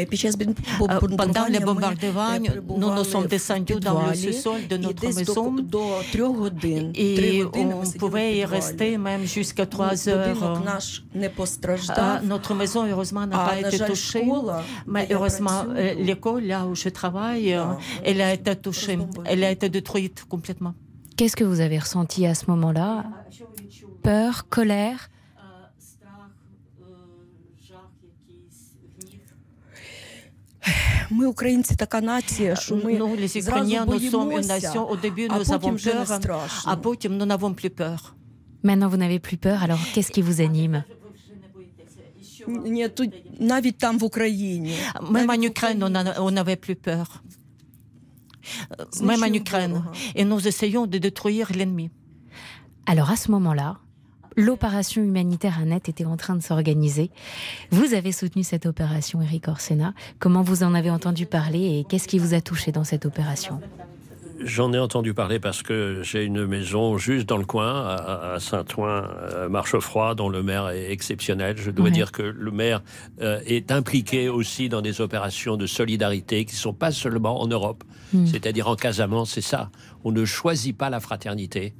Під час бін- Euh, Pendant бомбардування les ми, bombardements, е, nous перебували nous sommes в descendus dans le підвалі, sous-sol de і notre десь до, maison. до трьох годин. Три Et години ми on сиділи в pouvait y підвалі. rester même jusqu'à 3 heures. Будинок наш не Ah, постраждав. notre maison, heureusement, n'a А, pas на été жаль, touchée. школа, Mais де я heureusement, працюю, euh, l'école, là où je travaille, euh, elle a été touchée. Elle a été détruite complètement. Qu'est-ce que vous avez ressenti à ce moment-là Peur, colère Ми українці така нація, що ми Nous, les зразу Ukrainiens, nous sommes une боїмося, nation. Au début, а nous avons потім вже не peur, страшно. à потім nous n'avons plus peur. Maintenant, vous n'avez plus peur, alors qu'est-ce qui vous anime Ні, тут навіть там в Україні. Même en Ukraine, on a- on n'avait plus peur. Euh, Même en Ukraine. Et nous essayons de détruire l'ennemi. Alors à ce moment-là, l'opération humanitaire Annette était en train de s'organiser. Vous avez soutenu cette opération, Eric Orsena. Comment vous en avez entendu parler et qu'est-ce qui vous a touché dans cette opération? J'en ai entendu parler parce que j'ai une maison juste dans le coin, à, Saint-Ouen, euh, Marchefroid, dont le maire est exceptionnel. Je dois Ouais. dire que le maire euh, est impliqué aussi dans des opérations de solidarité qui ne sont pas seulement en Europe, Mm. c'est-à-dire en Casamance, c'est ça. On ne choisit pas la fraternité.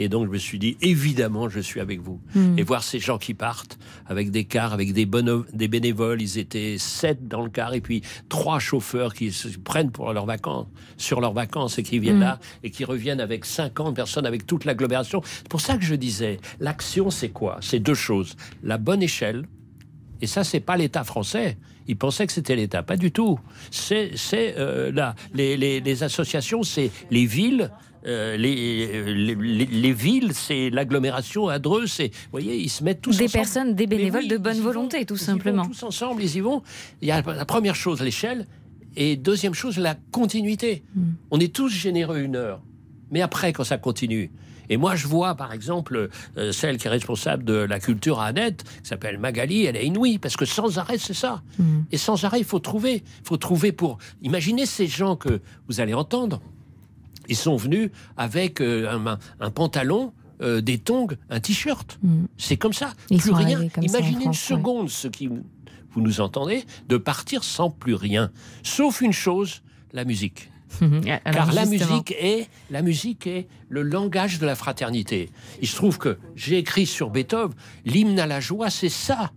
Et donc je me suis dit, évidemment, je suis avec vous. Mm. Et voir ces gens qui partent avec des cars, avec des, bénévoles, ils étaient sept dans le car, et puis trois chauffeurs qui se prennent pour leurs vacances, sur leurs vacances, et qui viennent Mm. là, et qui reviennent avec 50 personnes, avec toute l'agglomération. C'est pour ça que je disais, l'action, c'est quoi? C'est deux choses. La bonne échelle, et ça, c'est pas l'État français. Ils pensaient que c'était l'État. Pas du tout. C'est c'est, euh, là, les, les- les associations, c'est les villes. Euh, les, les, les- les villes, c'est l'agglomération à Dreux, c'est, vous voyez, ils se mettent tous Des ensemble. personnes, des bénévoles oui, de bonne vont, volonté, tout simplement. tous ensemble, ils y vont. Il y a la première chose, l'échelle, et deuxième chose, la continuité. Hmm. On est tous généreux une heure, mais après, quand ça continue. Et moi, je vois, par exemple, euh, celle qui est responsable de la culture à Annette, qui s'appelle Magali, elle est inouïe, parce que sans arrêt, c'est ça. Hmm. Et sans arrêt, il faut trouver. Il faut trouver pour... Imaginez ces gens que vous allez entendre. Ils sont venus avec euh, un, un pantalon, euh, des tongs, un t-shirt. C'est comme ça. Ils plus rien. Imaginez une France, ouais. seconde, ceux qui vous nous entendez, de partir sans plus rien. Sauf une chose, la musique. Alors, Car la justement. musique est la musique est le langage de la fraternité. Il se trouve que j'ai écrit sur Beethoven l'hymne à la joie, c'est ça.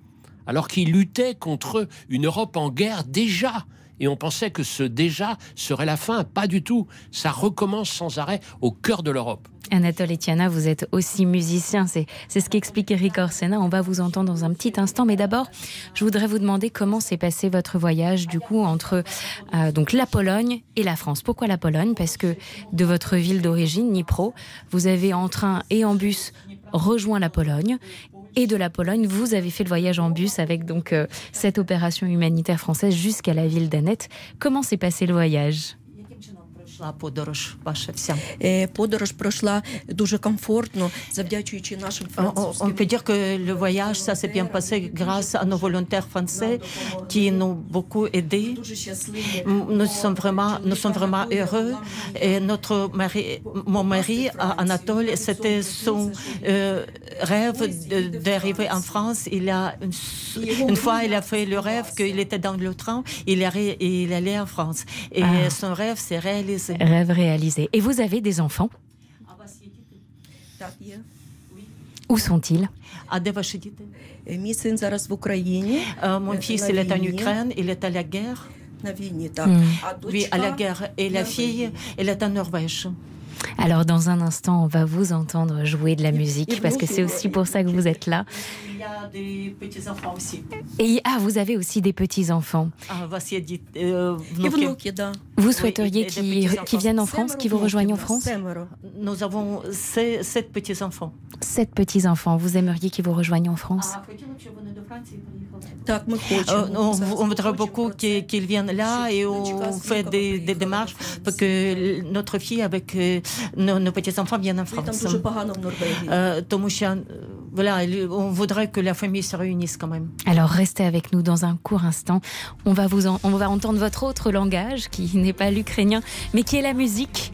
Alors qu'il luttait contre une Europe en guerre déjà. Et on pensait que ce déjà serait la fin. Pas du tout. Ça recommence sans arrêt au cœur de l'Europe. Anatole et Tiana, vous êtes aussi musiciens. C'est, ce qu'explique Eric Orsena. On va vous entendre dans un petit instant. Mais d'abord, je voudrais vous demander comment s'est passé votre voyage, du coup, entre euh, donc la Pologne et la France. Pourquoi la Pologne? Parce que de votre ville d'origine, Dnipro, vous avez en train et en bus rejoint la Pologne. Et de la Pologne, vous avez fait le voyage en bus avec donc euh, cette opération humanitaire française jusqu'à la ville d'Annette. Comment s'est passé le voyage? пройшла подорож ваша вся? Подорож пройшла дуже комфортно, завдячуючи нашим французьким. On peut dire que le voyage, ça s'est bien passé grâce à nos volontaires français qui nous ont beaucoup aidés. Nous sommes vraiment, nous sommes vraiment heureux. Et notre mari, mon mari, Anatole, c'était son euh, rêve d'arriver en France. Il a une, une, fois, il a fait le rêve qu'il était dans le train, il, allait, il allait en France. Et Ah. son rêve s'est réalisé. réalisé. Rêve réalisé. Et vous avez des enfants ah bah, hein. où sont-ils euh, Mon fils, il est en Ukraine, il est à la guerre. Hmm. Oui, à la guerre. Et la fille, elle est en Norvège. Alors, dans un instant, on va vous entendre jouer de la musique, parce que c'est aussi pour ça que vous êtes là y a des petits-enfants aussi. Et ah, vous avez aussi des petits-enfants. Ah, euh, vous souhaiteriez qu'ils viennent en France, qu'ils vous rejoignent en France Nous avons sept petits-enfants. Sept petits-enfants. Vous aimeriez qu'ils vous rejoignent en France ah, euh, on, voudrait beaucoup qu'ils viennent là et on fait des, démarches pour que notre fille avec euh, nos, petits-enfants viennent en France. Euh, voilà, on voudrait que la famille se réunisse quand même. Alors restez avec nous dans un court instant. On va, vous en- on va entendre votre autre langage qui n'est pas l'ukrainien mais qui est la musique.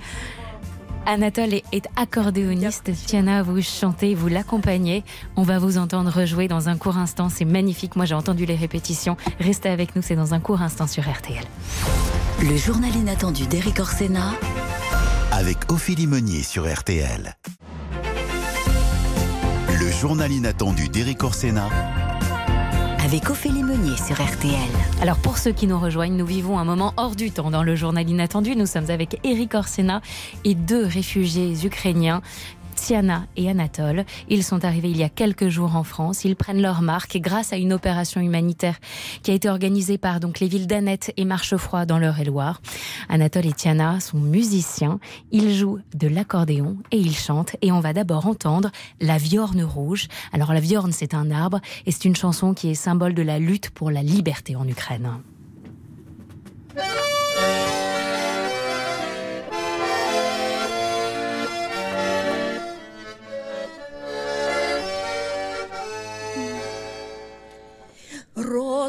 Anatole est- accordéoniste. Tiana, vous chantez, vous l'accompagnez. On va vous entendre rejouer dans un court instant. C'est magnifique. Moi, j'ai entendu les répétitions. Restez avec nous. C'est dans un court instant sur RTL. Le journal inattendu d'Éric Orsena. Avec Ophélie Meunier sur RTL. Le journal inattendu d'Éric Orsena. Avec Ophélie Meunier sur RTL. Alors pour ceux qui nous rejoignent, nous vivons un moment hors du temps dans le journal inattendu. Nous sommes avec Eric Orsena et deux réfugiés ukrainiens. Tiana et Anatole. Ils sont arrivés il y a quelques jours en France. Ils prennent leur marque grâce à une opération humanitaire qui a été organisée par donc les villes d'Annette et Marchefroid dans l'Eure-et-Loire. Anatole et Tiana sont musiciens. Ils jouent de l'accordéon et ils chantent. Et on va d'abord entendre la viorne rouge. Alors la viorne, c'est un arbre et c'est une chanson qui est symbole de la lutte pour la liberté en Ukraine.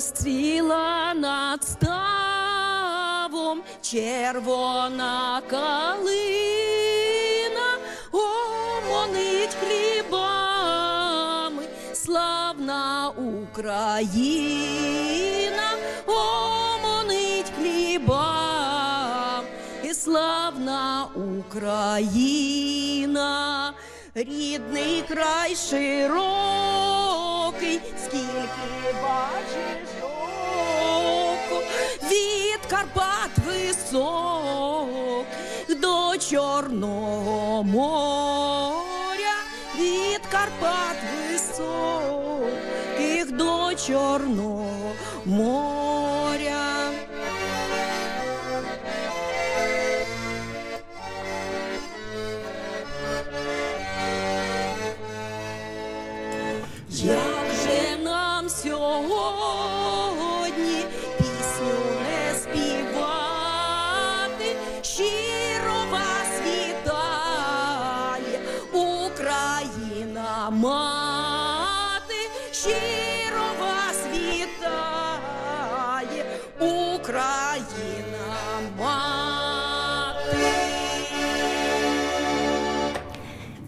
Розцвіла над ставом червона калина, омонить хлібами, славна Україна, омонить хлібами, і славна Україна, рідний край широкий, скільки бачиш. око, від Карпат висок до Чорного моря, від Карпат високих до Чорного моря.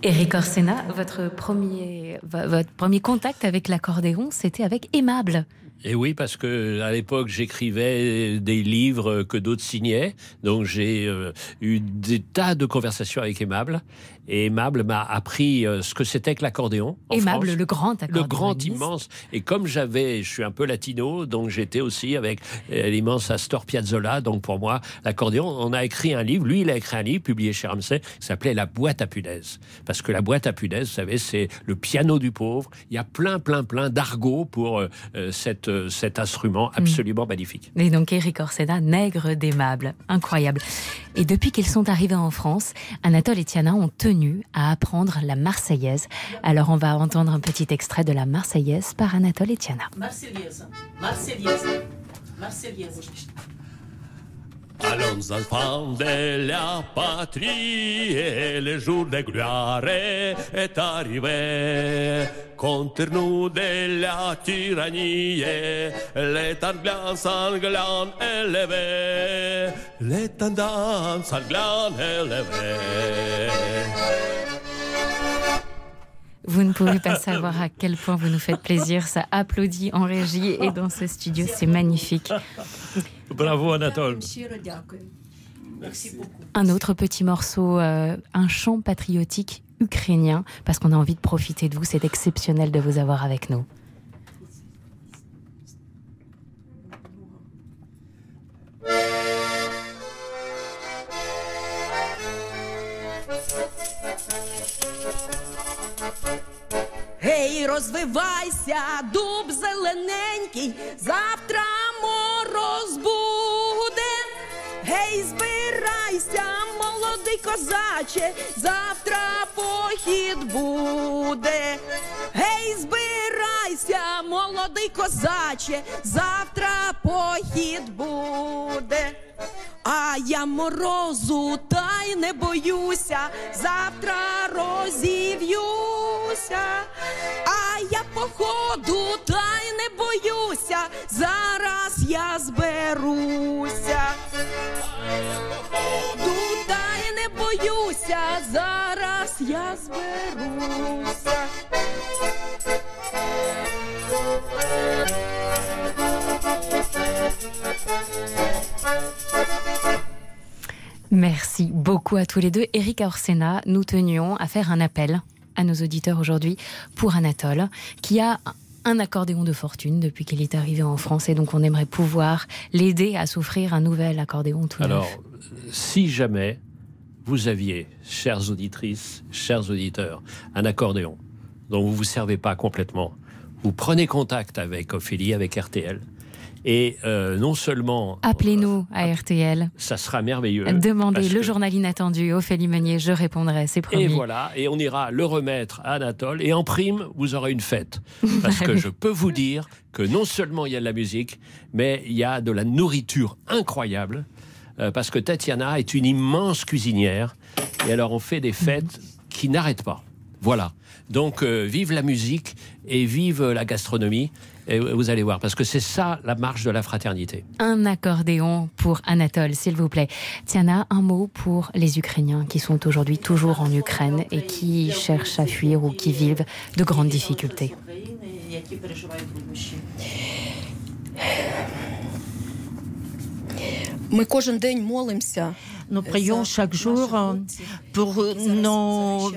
Eric Orsena, votre premier, vo- votre premier contact avec l'accordéon, c'était avec Aimable. Et oui, parce que à l'époque, j'écrivais des livres que d'autres signaient. Donc, j'ai euh, eu des tas de conversations avec Aimable. Et Aimable m'a appris euh, ce que c'était que l'accordéon. Aimable, France. le grand Le accordéoniste. grand immense. Et comme j'avais, je suis un peu latino, donc j'étais aussi avec euh, l'immense Astor Piazzolla. Donc pour moi, l'accordéon, on a écrit un livre. Lui, il a écrit un livre publié chez Ramsay qui s'appelait La boîte à punaise. Parce que la boîte à punaise, vous savez, c'est le piano du pauvre. Il y a plein, plein, plein d'argot pour euh, cette, euh, cet instrument absolument magnifique. Et donc Eric Orsena, nègre d'Aimable. Incroyable. Et depuis qu'ils sont arrivés en France, Anatole et Tiana ont tenu à apprendre la Marseillaise. Alors on va entendre un petit extrait de la Marseillaise par Anatole et Tiana. Marseillaise. Marseillaise. Marseillaise. Allons enfants de la patrie, le jour de gloire est arrivé. Contre nous de la tyrannie, l'étendard sanglant élevé, l'étendard sanglant élevé. Vous ne pouvez pas savoir à quel point vous nous faites plaisir. Ça applaudit en régie et dans ce studio, c'est magnifique. Bravo Anatole. Un autre petit morceau, euh, un chant patriotique ukrainien, parce qu'on a envie de profiter de vous. C'est exceptionnel de vous avoir avec nous. Розвивайся, дуб зелененький, завтра мороз буде. Гей, збирайся, молодий козаче, завтра похід буде. Гей, збирайся, молодий козаче, завтра похід буде. А я морозу та й не боюся, завтра розів'юся, а я походу та й не боюся, зараз я зберуся. Походу та й не боюся, зараз я зберуся. Merci beaucoup à tous les deux. Eric Orsena, nous tenions à faire un appel à nos auditeurs aujourd'hui pour Anatole, qui a un accordéon de fortune depuis qu'il est arrivé en France et donc on aimerait pouvoir l'aider à s'offrir un nouvel accordéon Alors, si jamais vous aviez, chères auditrices, chers auditeurs, un accordéon dont vous ne vous servez pas complètement, vous prenez contact avec Ophélie, avec RTL, et euh, non seulement Appelez-nous à RTL. ça sera merveilleux. Demandez le que- journal inattendu, Ophélie Meunier, je répondrai, c'est promis. Et voilà, et on ira le remettre à Anatole. Et en prime, vous aurez une fête. Parce que je peux vous dire que non seulement il y a de la musique, mais il y a de la nourriture incroyable. euh, parce que Tatiana est une immense cuisinière. Et alors, on fait des fêtes qui n'arrêtent pas. Voilà. Donc, euh, vive la musique et vive la gastronomie. Et vous allez voir, parce que c'est ça la marche de la fraternité. Un accordéon pour Anatole, s'il vous plaît. Tiana, un mot pour les Ukrainiens qui sont aujourd'hui toujours en Ukraine et qui cherchent à fuir ou qui vivent de grandes difficultés. які переживають труднощі. Ми кожен день молимося. Nous prions chaque jour euh, pour nos,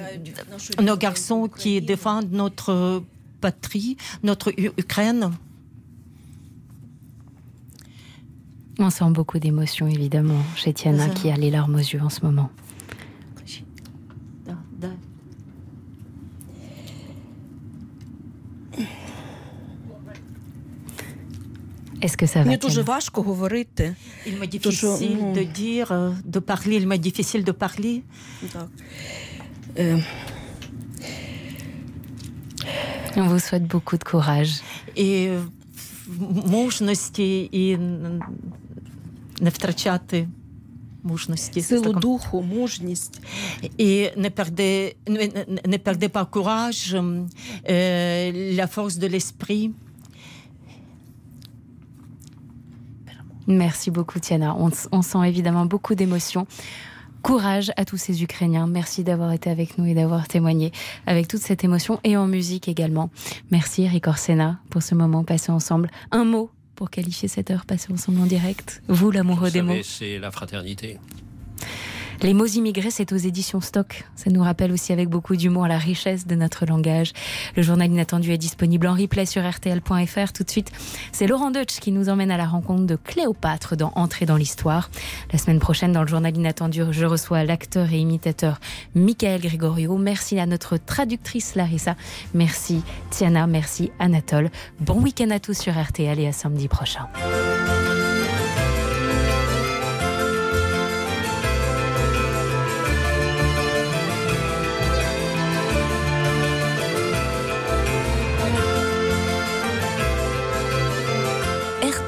nos garçons qui défendent notre patrie, notre Ukraine. On sent beaucoup d'émotion, évidemment, chez Tiana, qui a les larmes aux yeux en ce moment. Est-ce que ça va Мені дуже Tiana важко говорити. Il m'est То, що, difficile ну, de dire, euh, de parler. Il m'est difficile de parler. Так. Е, On vous souhaite beaucoup de courage. І мужності, і н- не втрачати мужності. Силу духу, мужність. І не perdez, ne, ne- ne perdez pas courage, euh, la force de l'esprit. Merci beaucoup, Tiana. On, on sent évidemment beaucoup d'émotion. Courage à tous ces Ukrainiens. Merci d'avoir été avec nous et d'avoir témoigné avec toute cette émotion et en musique également. Merci, Eric Orsena, pour ce moment passé ensemble. Un mot pour qualifier cette heure passée ensemble en direct. Vous, l'amoureux des mots. c'est la fraternité. Les mots immigrés, c'est aux éditions Stock. Ça nous rappelle aussi avec beaucoup d'humour la richesse de notre langage. Le journal inattendu est disponible en replay sur rtl.fr. Tout de suite, c'est Laurent Deutsch qui nous emmène à la rencontre de Cléopâtre dans Entrer dans l'histoire. La semaine prochaine, dans le journal inattendu, je reçois l'acteur et imitateur Michael Gregorio. Merci à notre traductrice Larissa. Merci Tiana. Merci Anatole. Bon week-end à tous sur RTL et à samedi prochain.